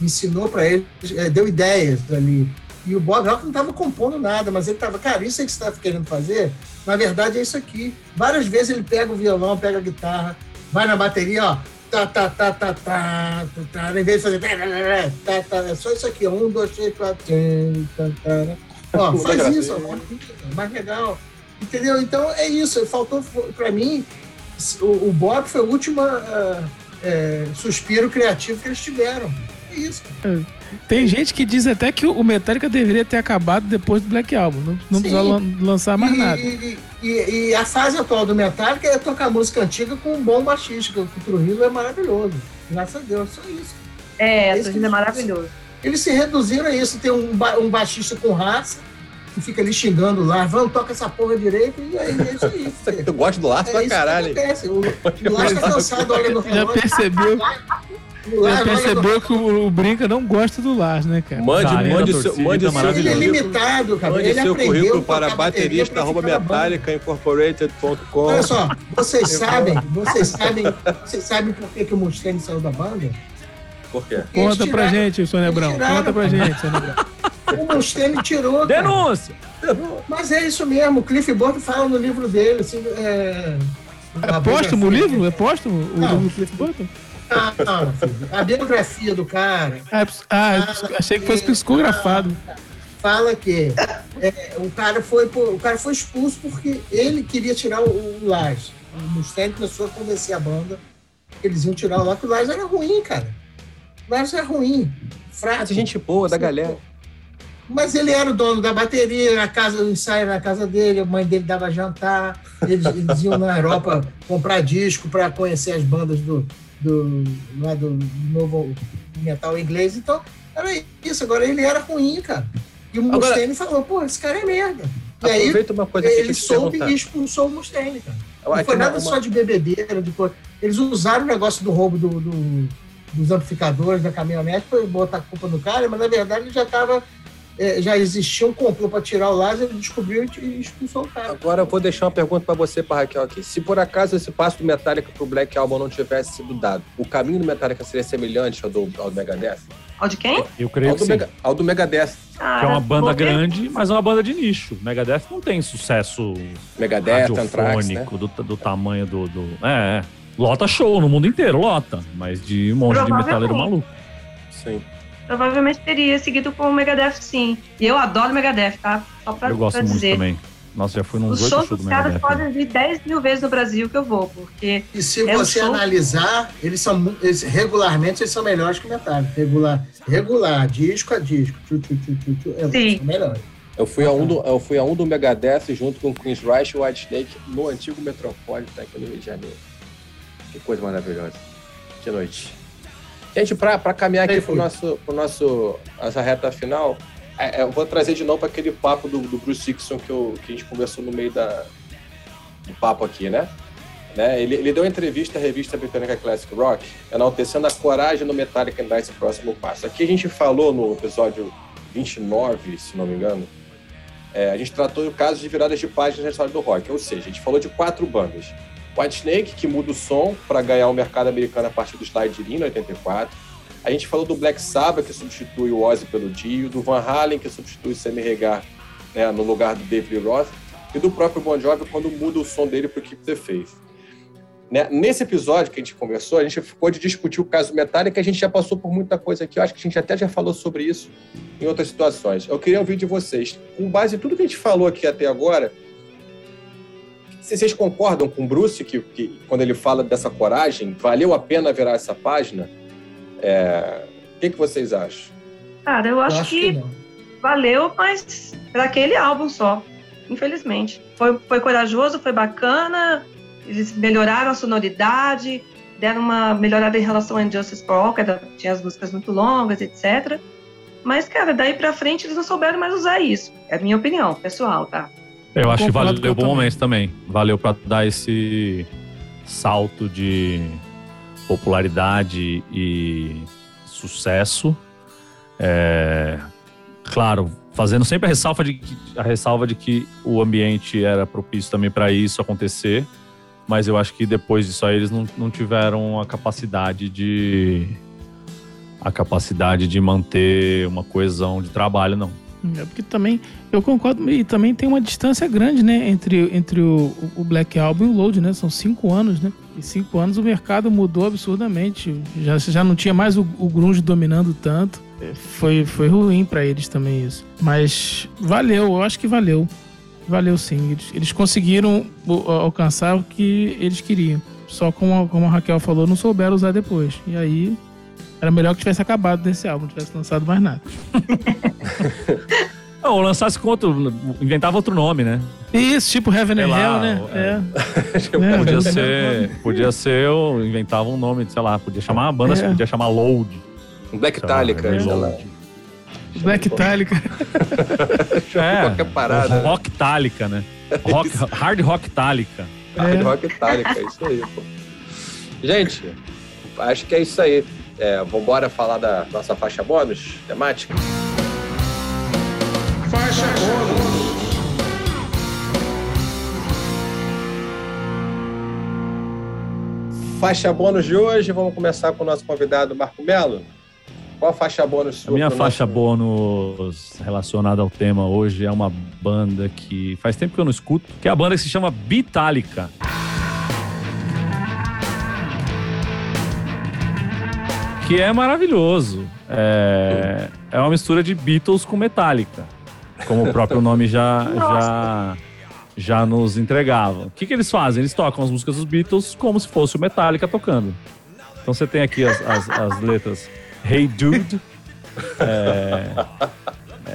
ensinou para eles, é, deu ideias ali. E o Bob Rock não estava compondo nada, mas ele estava, cara, isso aí que você está querendo fazer, na verdade é isso aqui. Várias vezes ele pega o violão, pega a guitarra, vai na bateria, ó, tá, tá, tá, tá, tá, tá, tá, em vez de fazer tá, tá, tá, é só isso aqui, um, dois, três, quatro, tá, tá, tá. Ó, faz isso, mais legal. Entendeu? Então é isso, faltou para mim, o, o Bob foi o último ah, é, suspiro criativo que eles tiveram. É isso. Tem gente que diz até que o Metallica deveria ter acabado depois do Black Album. Não, não precisa lan- lançar mais e, nada. E, e- e a fase atual do Metallica é tocar música antiga com um bom baixista, que o Trujillo é maravilhoso. Graças a Deus, só isso. É, Esse essa ainda é maravilhoso. Eles se reduziram a isso. Tem um, ba- um baixista com raça, que fica ali xingando lá, vamos, toca essa porra direito, e aí é isso aí. Eu gosto do Lars É pra isso caralho. que acontece. O, o Lars tá cansado, olha no Já relógio. percebeu, Lars já olha no percebeu que o, o Brinca não gosta do Lars, né, cara? Mande, Carinho mande, seu, torcida, mande seu Ele é limitado, cara. Mande ele seu currículo para bateria baterista pra arroba ficar na banda. metallica incorporated.com. Olha só, vocês sabem, vocês sabem, vocês sabem por que, que o Mustaine saiu da banda? Por quê? Conta pra gente, Sônia tiraram, Conta pra gente, Sônia Abrão. O Mustaine tirou. cara. Denúncia! Mas é isso mesmo, o Cliff Burton fala no livro dele. Assim, é, É póstumo o livro? É póstumo o Não. livro do Cliff Burton? Ah, não, filho. A biografia do cara Ah, é ah, eu achei que fosse psicografado. fala que é, o, cara foi, o cara foi expulso porque ele queria tirar o, o Lars. O Mustaine começou a convencer a banda que eles iam tirar o Lars, que o Lars era ruim, cara. O Lars era ruim, fraco. Mas gente boa da galera. Mas ele era o dono da bateria, a casa, o ensaio era na casa dele, a mãe dele dava jantar, eles, eles iam na Europa comprar disco para conhecer as bandas do, do, lá do novo metal inglês. Então, era isso. Agora ele era ruim, cara. E o Agora- Mustaine falou, pô, esse cara é merda. E aí uma coisa ele soube e expulsou o Mustaine, cara. Não foi nada uma- só de bebedeira, de coisa. Eles usaram o negócio do roubo do, do- dos amplificadores da caminhonete para botar a culpa no cara, mas na verdade ele já estava é, já existia um complô para tirar o Lázaro, ele descobriu e expulsou o cara. Agora eu vou deixar uma pergunta para você, para Raquel aqui. Se por acaso esse passo do Metallica pro Black Album não tivesse sido dado, o caminho do Metallica seria semelhante ao do, ao do Megadeth? Ao de quem? Eu creio Ao que do, sim. Mega, ao do Megadeth. Ah, Que é uma banda porque- grande, mas é uma banda de nicho. Megadeth não tem sucesso Megadeth, Anthrax, né? radiofônico do, do tamanho do, do. É, é. Lota show no mundo inteiro, lota. Mas de um monte de metaleiro maluco. Sim. Provavelmente teria seguido com o Megadeth, sim. E eu adoro Megadeth, tá? Só pra, Eu gosto pra muito dizer. também. Nossa, já fui Os oito shows shows dos do caras Megadeth. podem vir 10 mil vezes no Brasil que eu vou, porque E se É você show. analisar, eles são eles, regularmente eles são melhores que o Metallica. Regular, regular, disco a disco. Tchu, tchu, tchu, é, Sim. são melhores. Eu fui, a um do, eu fui a um do Megadeth junto com o Queen's Rush e o White Snake no antigo Metropolitan aqui no Rio de Janeiro. Que coisa maravilhosa. Que noite. Gente, para caminhar aqui foi. nosso, pro nosso essa reta final, é, é, eu vou trazer de novo aquele papo do, do Bruce Dixon que, eu, que a gente conversou no meio da, do papo aqui, né? né? Ele, ele deu uma entrevista à revista britânica Classic Rock, enaltecendo a coragem do Metallica em dar esse próximo passo. Aqui a gente falou no episódio 29, se não me engano, é, a gente tratou o caso de viradas de páginas na história do rock, ou seja, a gente falou de quatro bandas. White Snake, que muda o som para ganhar o mercado americano a partir do Slide In, em 84. A gente falou do Black Sabbath, que substitui o Ozzy pelo Dio, do Van Halen, que substitui o Sammy Hagar né, no lugar do David Roth, e do próprio Bon Jovi, quando muda o som dele para o Keep the Faith. Né? Nesse episódio que a gente conversou, a gente ficou de discutir o caso Metallica, a gente já passou por muita coisa aqui, eu acho que a gente até já falou sobre isso em outras situações. Eu queria ouvir de vocês, com base em tudo que a gente falou aqui até agora, vocês concordam com o Bruce, que, que quando ele fala dessa coragem, valeu a pena virar essa página? É, O que, que vocês acham? Cara, eu acho, Eu acho que, que valeu, mas para aquele álbum só, infelizmente. Foi, foi corajoso, foi bacana, eles melhoraram a sonoridade, deram uma melhorada em relação a Injustice for All, que era- tinha as músicas muito longas, etc. Mas, cara, daí pra frente eles não souberam mais usar isso. É a minha opinião, pessoal, tá? Eu acho que valeu bom momento também. Valeu pra dar esse salto de popularidade e sucesso. É, claro, fazendo sempre a ressalva de que, a ressalva de que o ambiente era propício também para isso acontecer. Mas eu acho que depois disso aí eles não, não tiveram a capacidade de a capacidade de manter uma coesão de trabalho, não. É porque também, eu concordo, e também tem uma distância grande, né, entre, entre o, o Black Album e o Load, né? São cinco anos, né? Em cinco anos o mercado mudou absurdamente. Já, já não tinha mais o, o grunge dominando tanto. Foi, foi ruim pra eles também isso. Mas valeu, eu acho que valeu. Valeu sim. Eles, eles conseguiram alcançar o que eles queriam. Só como, como a Raquel falou, não souberam usar depois. E aí era melhor que tivesse acabado desse álbum, não tivesse lançado mais nada. Não, ou lançasse com outro. Inventava outro nome, né? Isso, tipo Heaven and Hell, né? é. É. É, Podia ser. Podia ser, eu inventava um nome, sei lá, podia chamar a banda, É. podia chamar Load. Black Reload. sei lá. Black Metallica. É, Qualquer parada. Rock Tálica, né? Rock, hard Rock Tálica. Hard É. Rock Itálica, é isso aí, pô. Gente, acho que é isso aí. É, vambora falar da nossa faixa bônus temática? Faixa bônus. Faixa bônus de hoje, vamos começar com o nosso convidado Marco Melo. Qual a faixa bônus A sua? minha pro faixa nosso- bônus relacionada ao tema hoje é uma banda que faz tempo que eu não escuto, que é a banda que se chama Bitálica. Que é maravilhoso. É, é uma mistura de Beatles com Metallica. Como o próprio nome já, já, já nos entregava. O que, que eles fazem? Eles tocam as músicas dos Beatles como se fosse o Metallica tocando. Então você tem aqui as, as, as letras Hey Dude, é,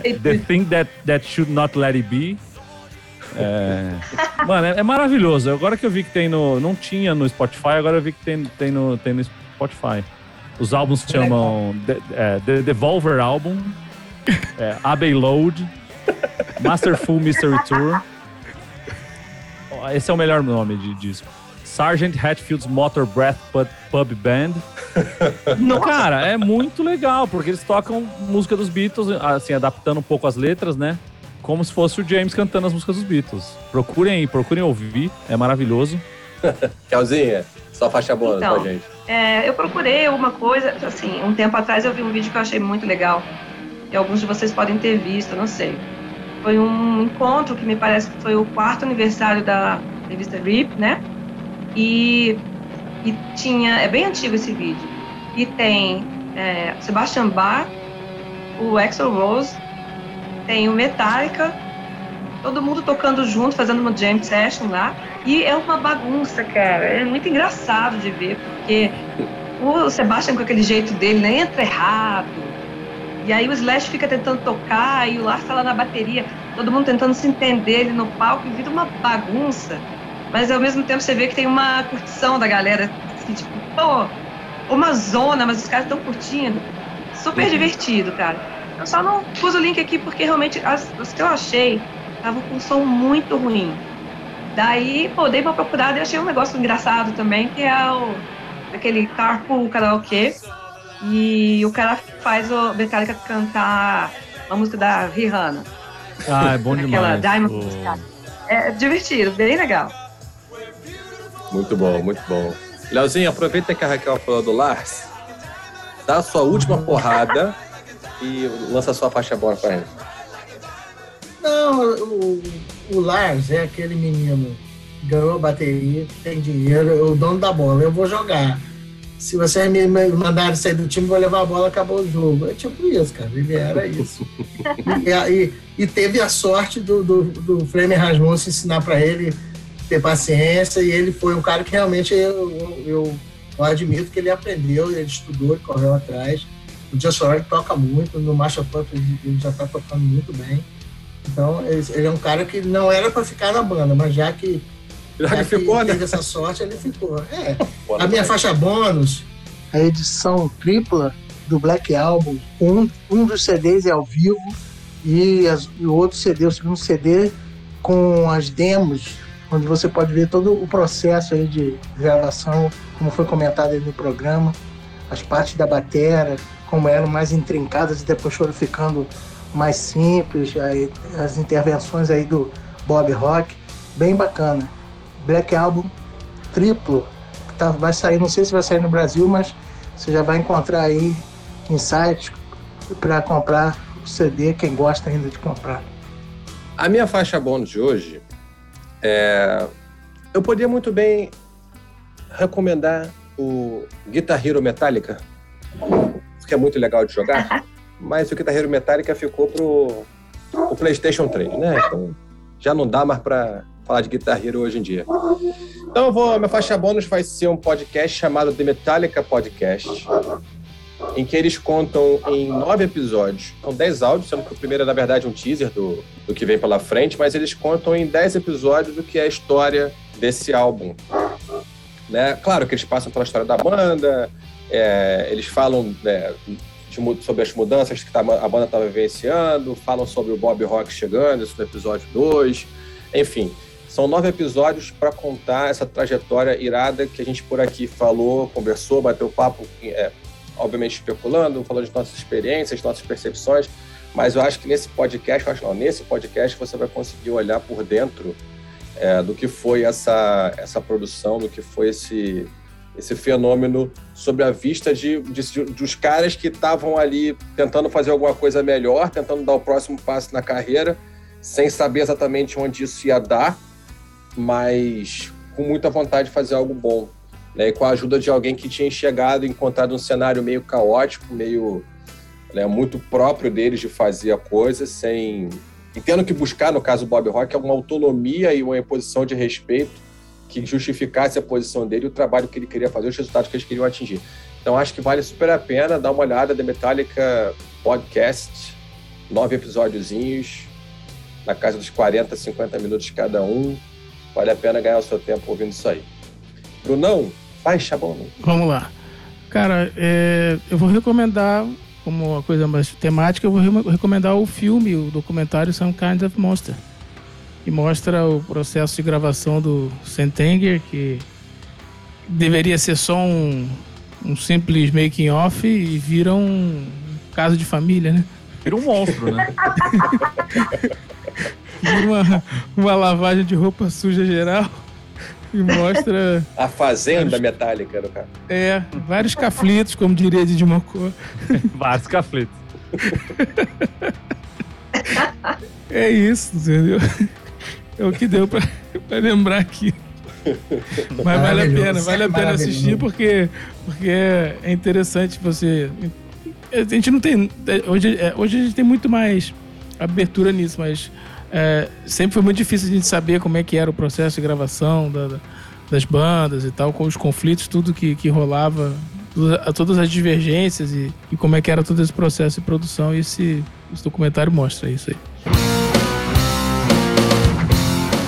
é, The Thing That, that Should Not Let It Be. É, mano, é, é maravilhoso. Agora que eu vi que tem no. Não tinha no Spotify, agora eu vi que tem, tem, no, tem no Spotify. Os álbuns se chamam The, é, The Devolver Album, é, Abbey Load, Masterful Mystery Tour. Esse é o melhor nome de disco. Sergeant Hatfield's Motor Breath Pub, Band Cara, é muito legal, porque eles tocam música dos Beatles, assim, adaptando um pouco as letras, né? Como se fosse o James cantando as músicas dos Beatles. Procurem, procurem ouvir, é maravilhoso. Kelzinha, só faixa bônus Então. pra gente. É, eu procurei uma coisa, assim, um tempo atrás eu vi um vídeo que eu achei muito legal. E alguns de vocês podem ter visto, não sei. Foi um encontro que me parece que foi o quarto aniversário da revista RIP, né? E, e tinha. É bem antigo esse vídeo. E tem é, Sebastian Bach, o Axel Rose, tem o Metallica, todo mundo tocando junto, fazendo uma jam session lá. E é uma bagunça, cara. É muito engraçado de ver, porque o Sebastian com aquele jeito dele, né, entra errado. E aí o Slash fica tentando tocar e o Lars tá lá na bateria, todo mundo tentando se entender ele no palco e vira uma bagunça. Mas ao mesmo tempo você vê que tem uma curtição da galera, assim, tipo, pô, uma zona, mas os caras estão curtindo. Super divertido, cara. Eu só não pus o link aqui porque realmente as, os que eu achei estavam com som muito ruim. Daí, pô, dei pra procurar e achei um negócio engraçado também, que é o aquele carpool karaokê. E o cara faz o Metallica cantar a música da Rihanna. Ah, é bom Aquela demais. Diamond O- Sky. É divertido, bem legal. Muito bom, muito bom. Leozinho, aproveita que a Raquel falou do Lars, dá a sua última porrada e lança a sua faixa bônus pra gente. Não, o, o Lars é aquele menino ganhou a bateria, tem dinheiro, é o dono da bola. Eu vou jogar. Se vocês me mandarem sair do time, vou levar a bola, acabou o jogo. É tipo isso, cara. Ele era isso. e, e- e teve a sorte do, do, do Fleming Rasmussen ensinar para ele ter paciência. E ele foi um cara que realmente eu, eu, eu, eu admito que ele aprendeu, ele estudou, ele correu atrás. O Just For All toca muito, no Marshall Pump ele ele já está tocando muito bem. Então, ele ele é um cara que não era para ficar na banda, mas já que, Já que ficou, né? teve essa sorte, ele ficou. É, Bora a minha faixa bônus, a edição tripla do Black Album, um, um dos CDs é ao vivo e, as- e o outro CD, o segundo CD, com as demos, onde você pode ver todo o processo aí de gravação, como foi comentado aí no programa, as partes da batera, como eram mais intrincadas e depois foram ficando mais simples, aí, as intervenções aí do Bob Rock, bem bacana. Black Album triplo, que tá, vai sair, não sei se vai sair no Brasil, mas você já vai encontrar aí em sites para comprar o CD, quem gosta ainda de comprar. A minha faixa bônus de hoje é. Eu poderia muito bem recomendar o Guitar Hero Metallica, que é muito legal de jogar, mas o Guitar Hero Metallica ficou pro, pro PlayStation 3, né? Então já não dá mais pra falar de Guitar Hero hoje em dia. Então vou. Minha faixa bônus vai ser um podcast chamado The Metallica Podcast em que eles contam em nove episódios. São dez áudios, sendo que o primeiro é, na verdade, um teaser do, do que vem pela frente, mas eles contam em dez episódios do que é a história desse álbum. Né? Claro que eles passam pela história da banda, é, eles falam né, sobre as mudanças que tá- a banda estava vivenciando, falam sobre o Bob Rock chegando, isso no episódio 2, enfim. São nove episódios para contar essa trajetória irada que a gente por aqui falou, conversou, bateu papo, é, obviamente especulando, falando de nossas experiências, nossas percepções, mas eu acho que nesse podcast, acho não, nesse podcast você vai conseguir olhar por dentro é, do que foi essa, essa produção, do que foi esse, esse fenômeno sobre a vista de, de, dos caras que estavam ali tentando fazer alguma coisa melhor, tentando dar o próximo passo na carreira, sem saber exatamente onde isso ia dar, mas com muita vontade de fazer algo bom né, e com a ajuda de alguém que tinha chegado encontrado um cenário meio caótico, meio né, muito próprio deles de fazer a coisa, sem e tendo que buscar, no caso do Bob Rock, uma autonomia e uma posição de respeito que justificasse a posição dele, o trabalho que ele queria fazer, os resultados que eles queriam atingir. Então acho que vale super a pena dar uma olhada The Metallica Podcast, nove episódiozinhos, na casa dos 40, 50 minutos cada um. Vale a pena ganhar o seu tempo ouvindo isso aí. Brunão, faixa bom. Vamos lá. Cara, é, eu vou recomendar, como uma coisa mais temática, eu vou re- recomendar o filme, o documentário Some Kind of Monster. Que mostra o processo de gravação do Sentenger, que deveria ser só um, um simples making off e vira um caso de família, né? Vira um monstro, né? Vira uma, uma lavagem de roupa suja geral e mostra. A fazenda metálica, no cara. É, vários caflitos, como diria de Mocó. Vários cafletos. É isso, entendeu? É o que deu pra, pra lembrar aqui. Mas vale a pena, vale a pena assistir porque, porque é interessante você. A gente não tem. Hoje, é, hoje a gente tem muito mais abertura nisso, mas é, sempre foi muito difícil a gente saber como é que era o processo de gravação da, das bandas e tal, com os conflitos, tudo que, que rolava, todas as divergências e, e como é que era todo esse processo de produção. E esse, esse documentário mostra isso aí.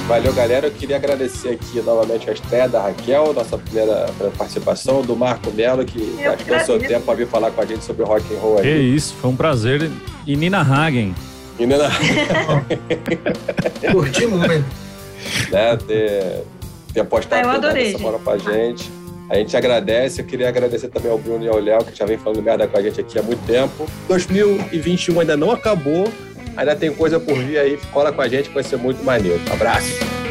Valeu, galera. Eu queria agradecer aqui novamente a estreia da Raquel, nossa primeira participação, do Marco Melo, que Eu seu tempo para vir falar com a gente sobre rock and roll Que aí. isso, foi um prazer. E Nina Hagen. E, né, Curti muito. né, ter, ter postado Ah, toda adorei, essa moral pra gente. A gente agradece. Eu queria agradecer também ao Bruno e ao Léo, que já vem falando merda com a gente aqui há muito tempo. 2021 ainda não acabou. Ainda tem coisa por vir aí. Cola com a gente, vai ser muito maneiro. Abraço.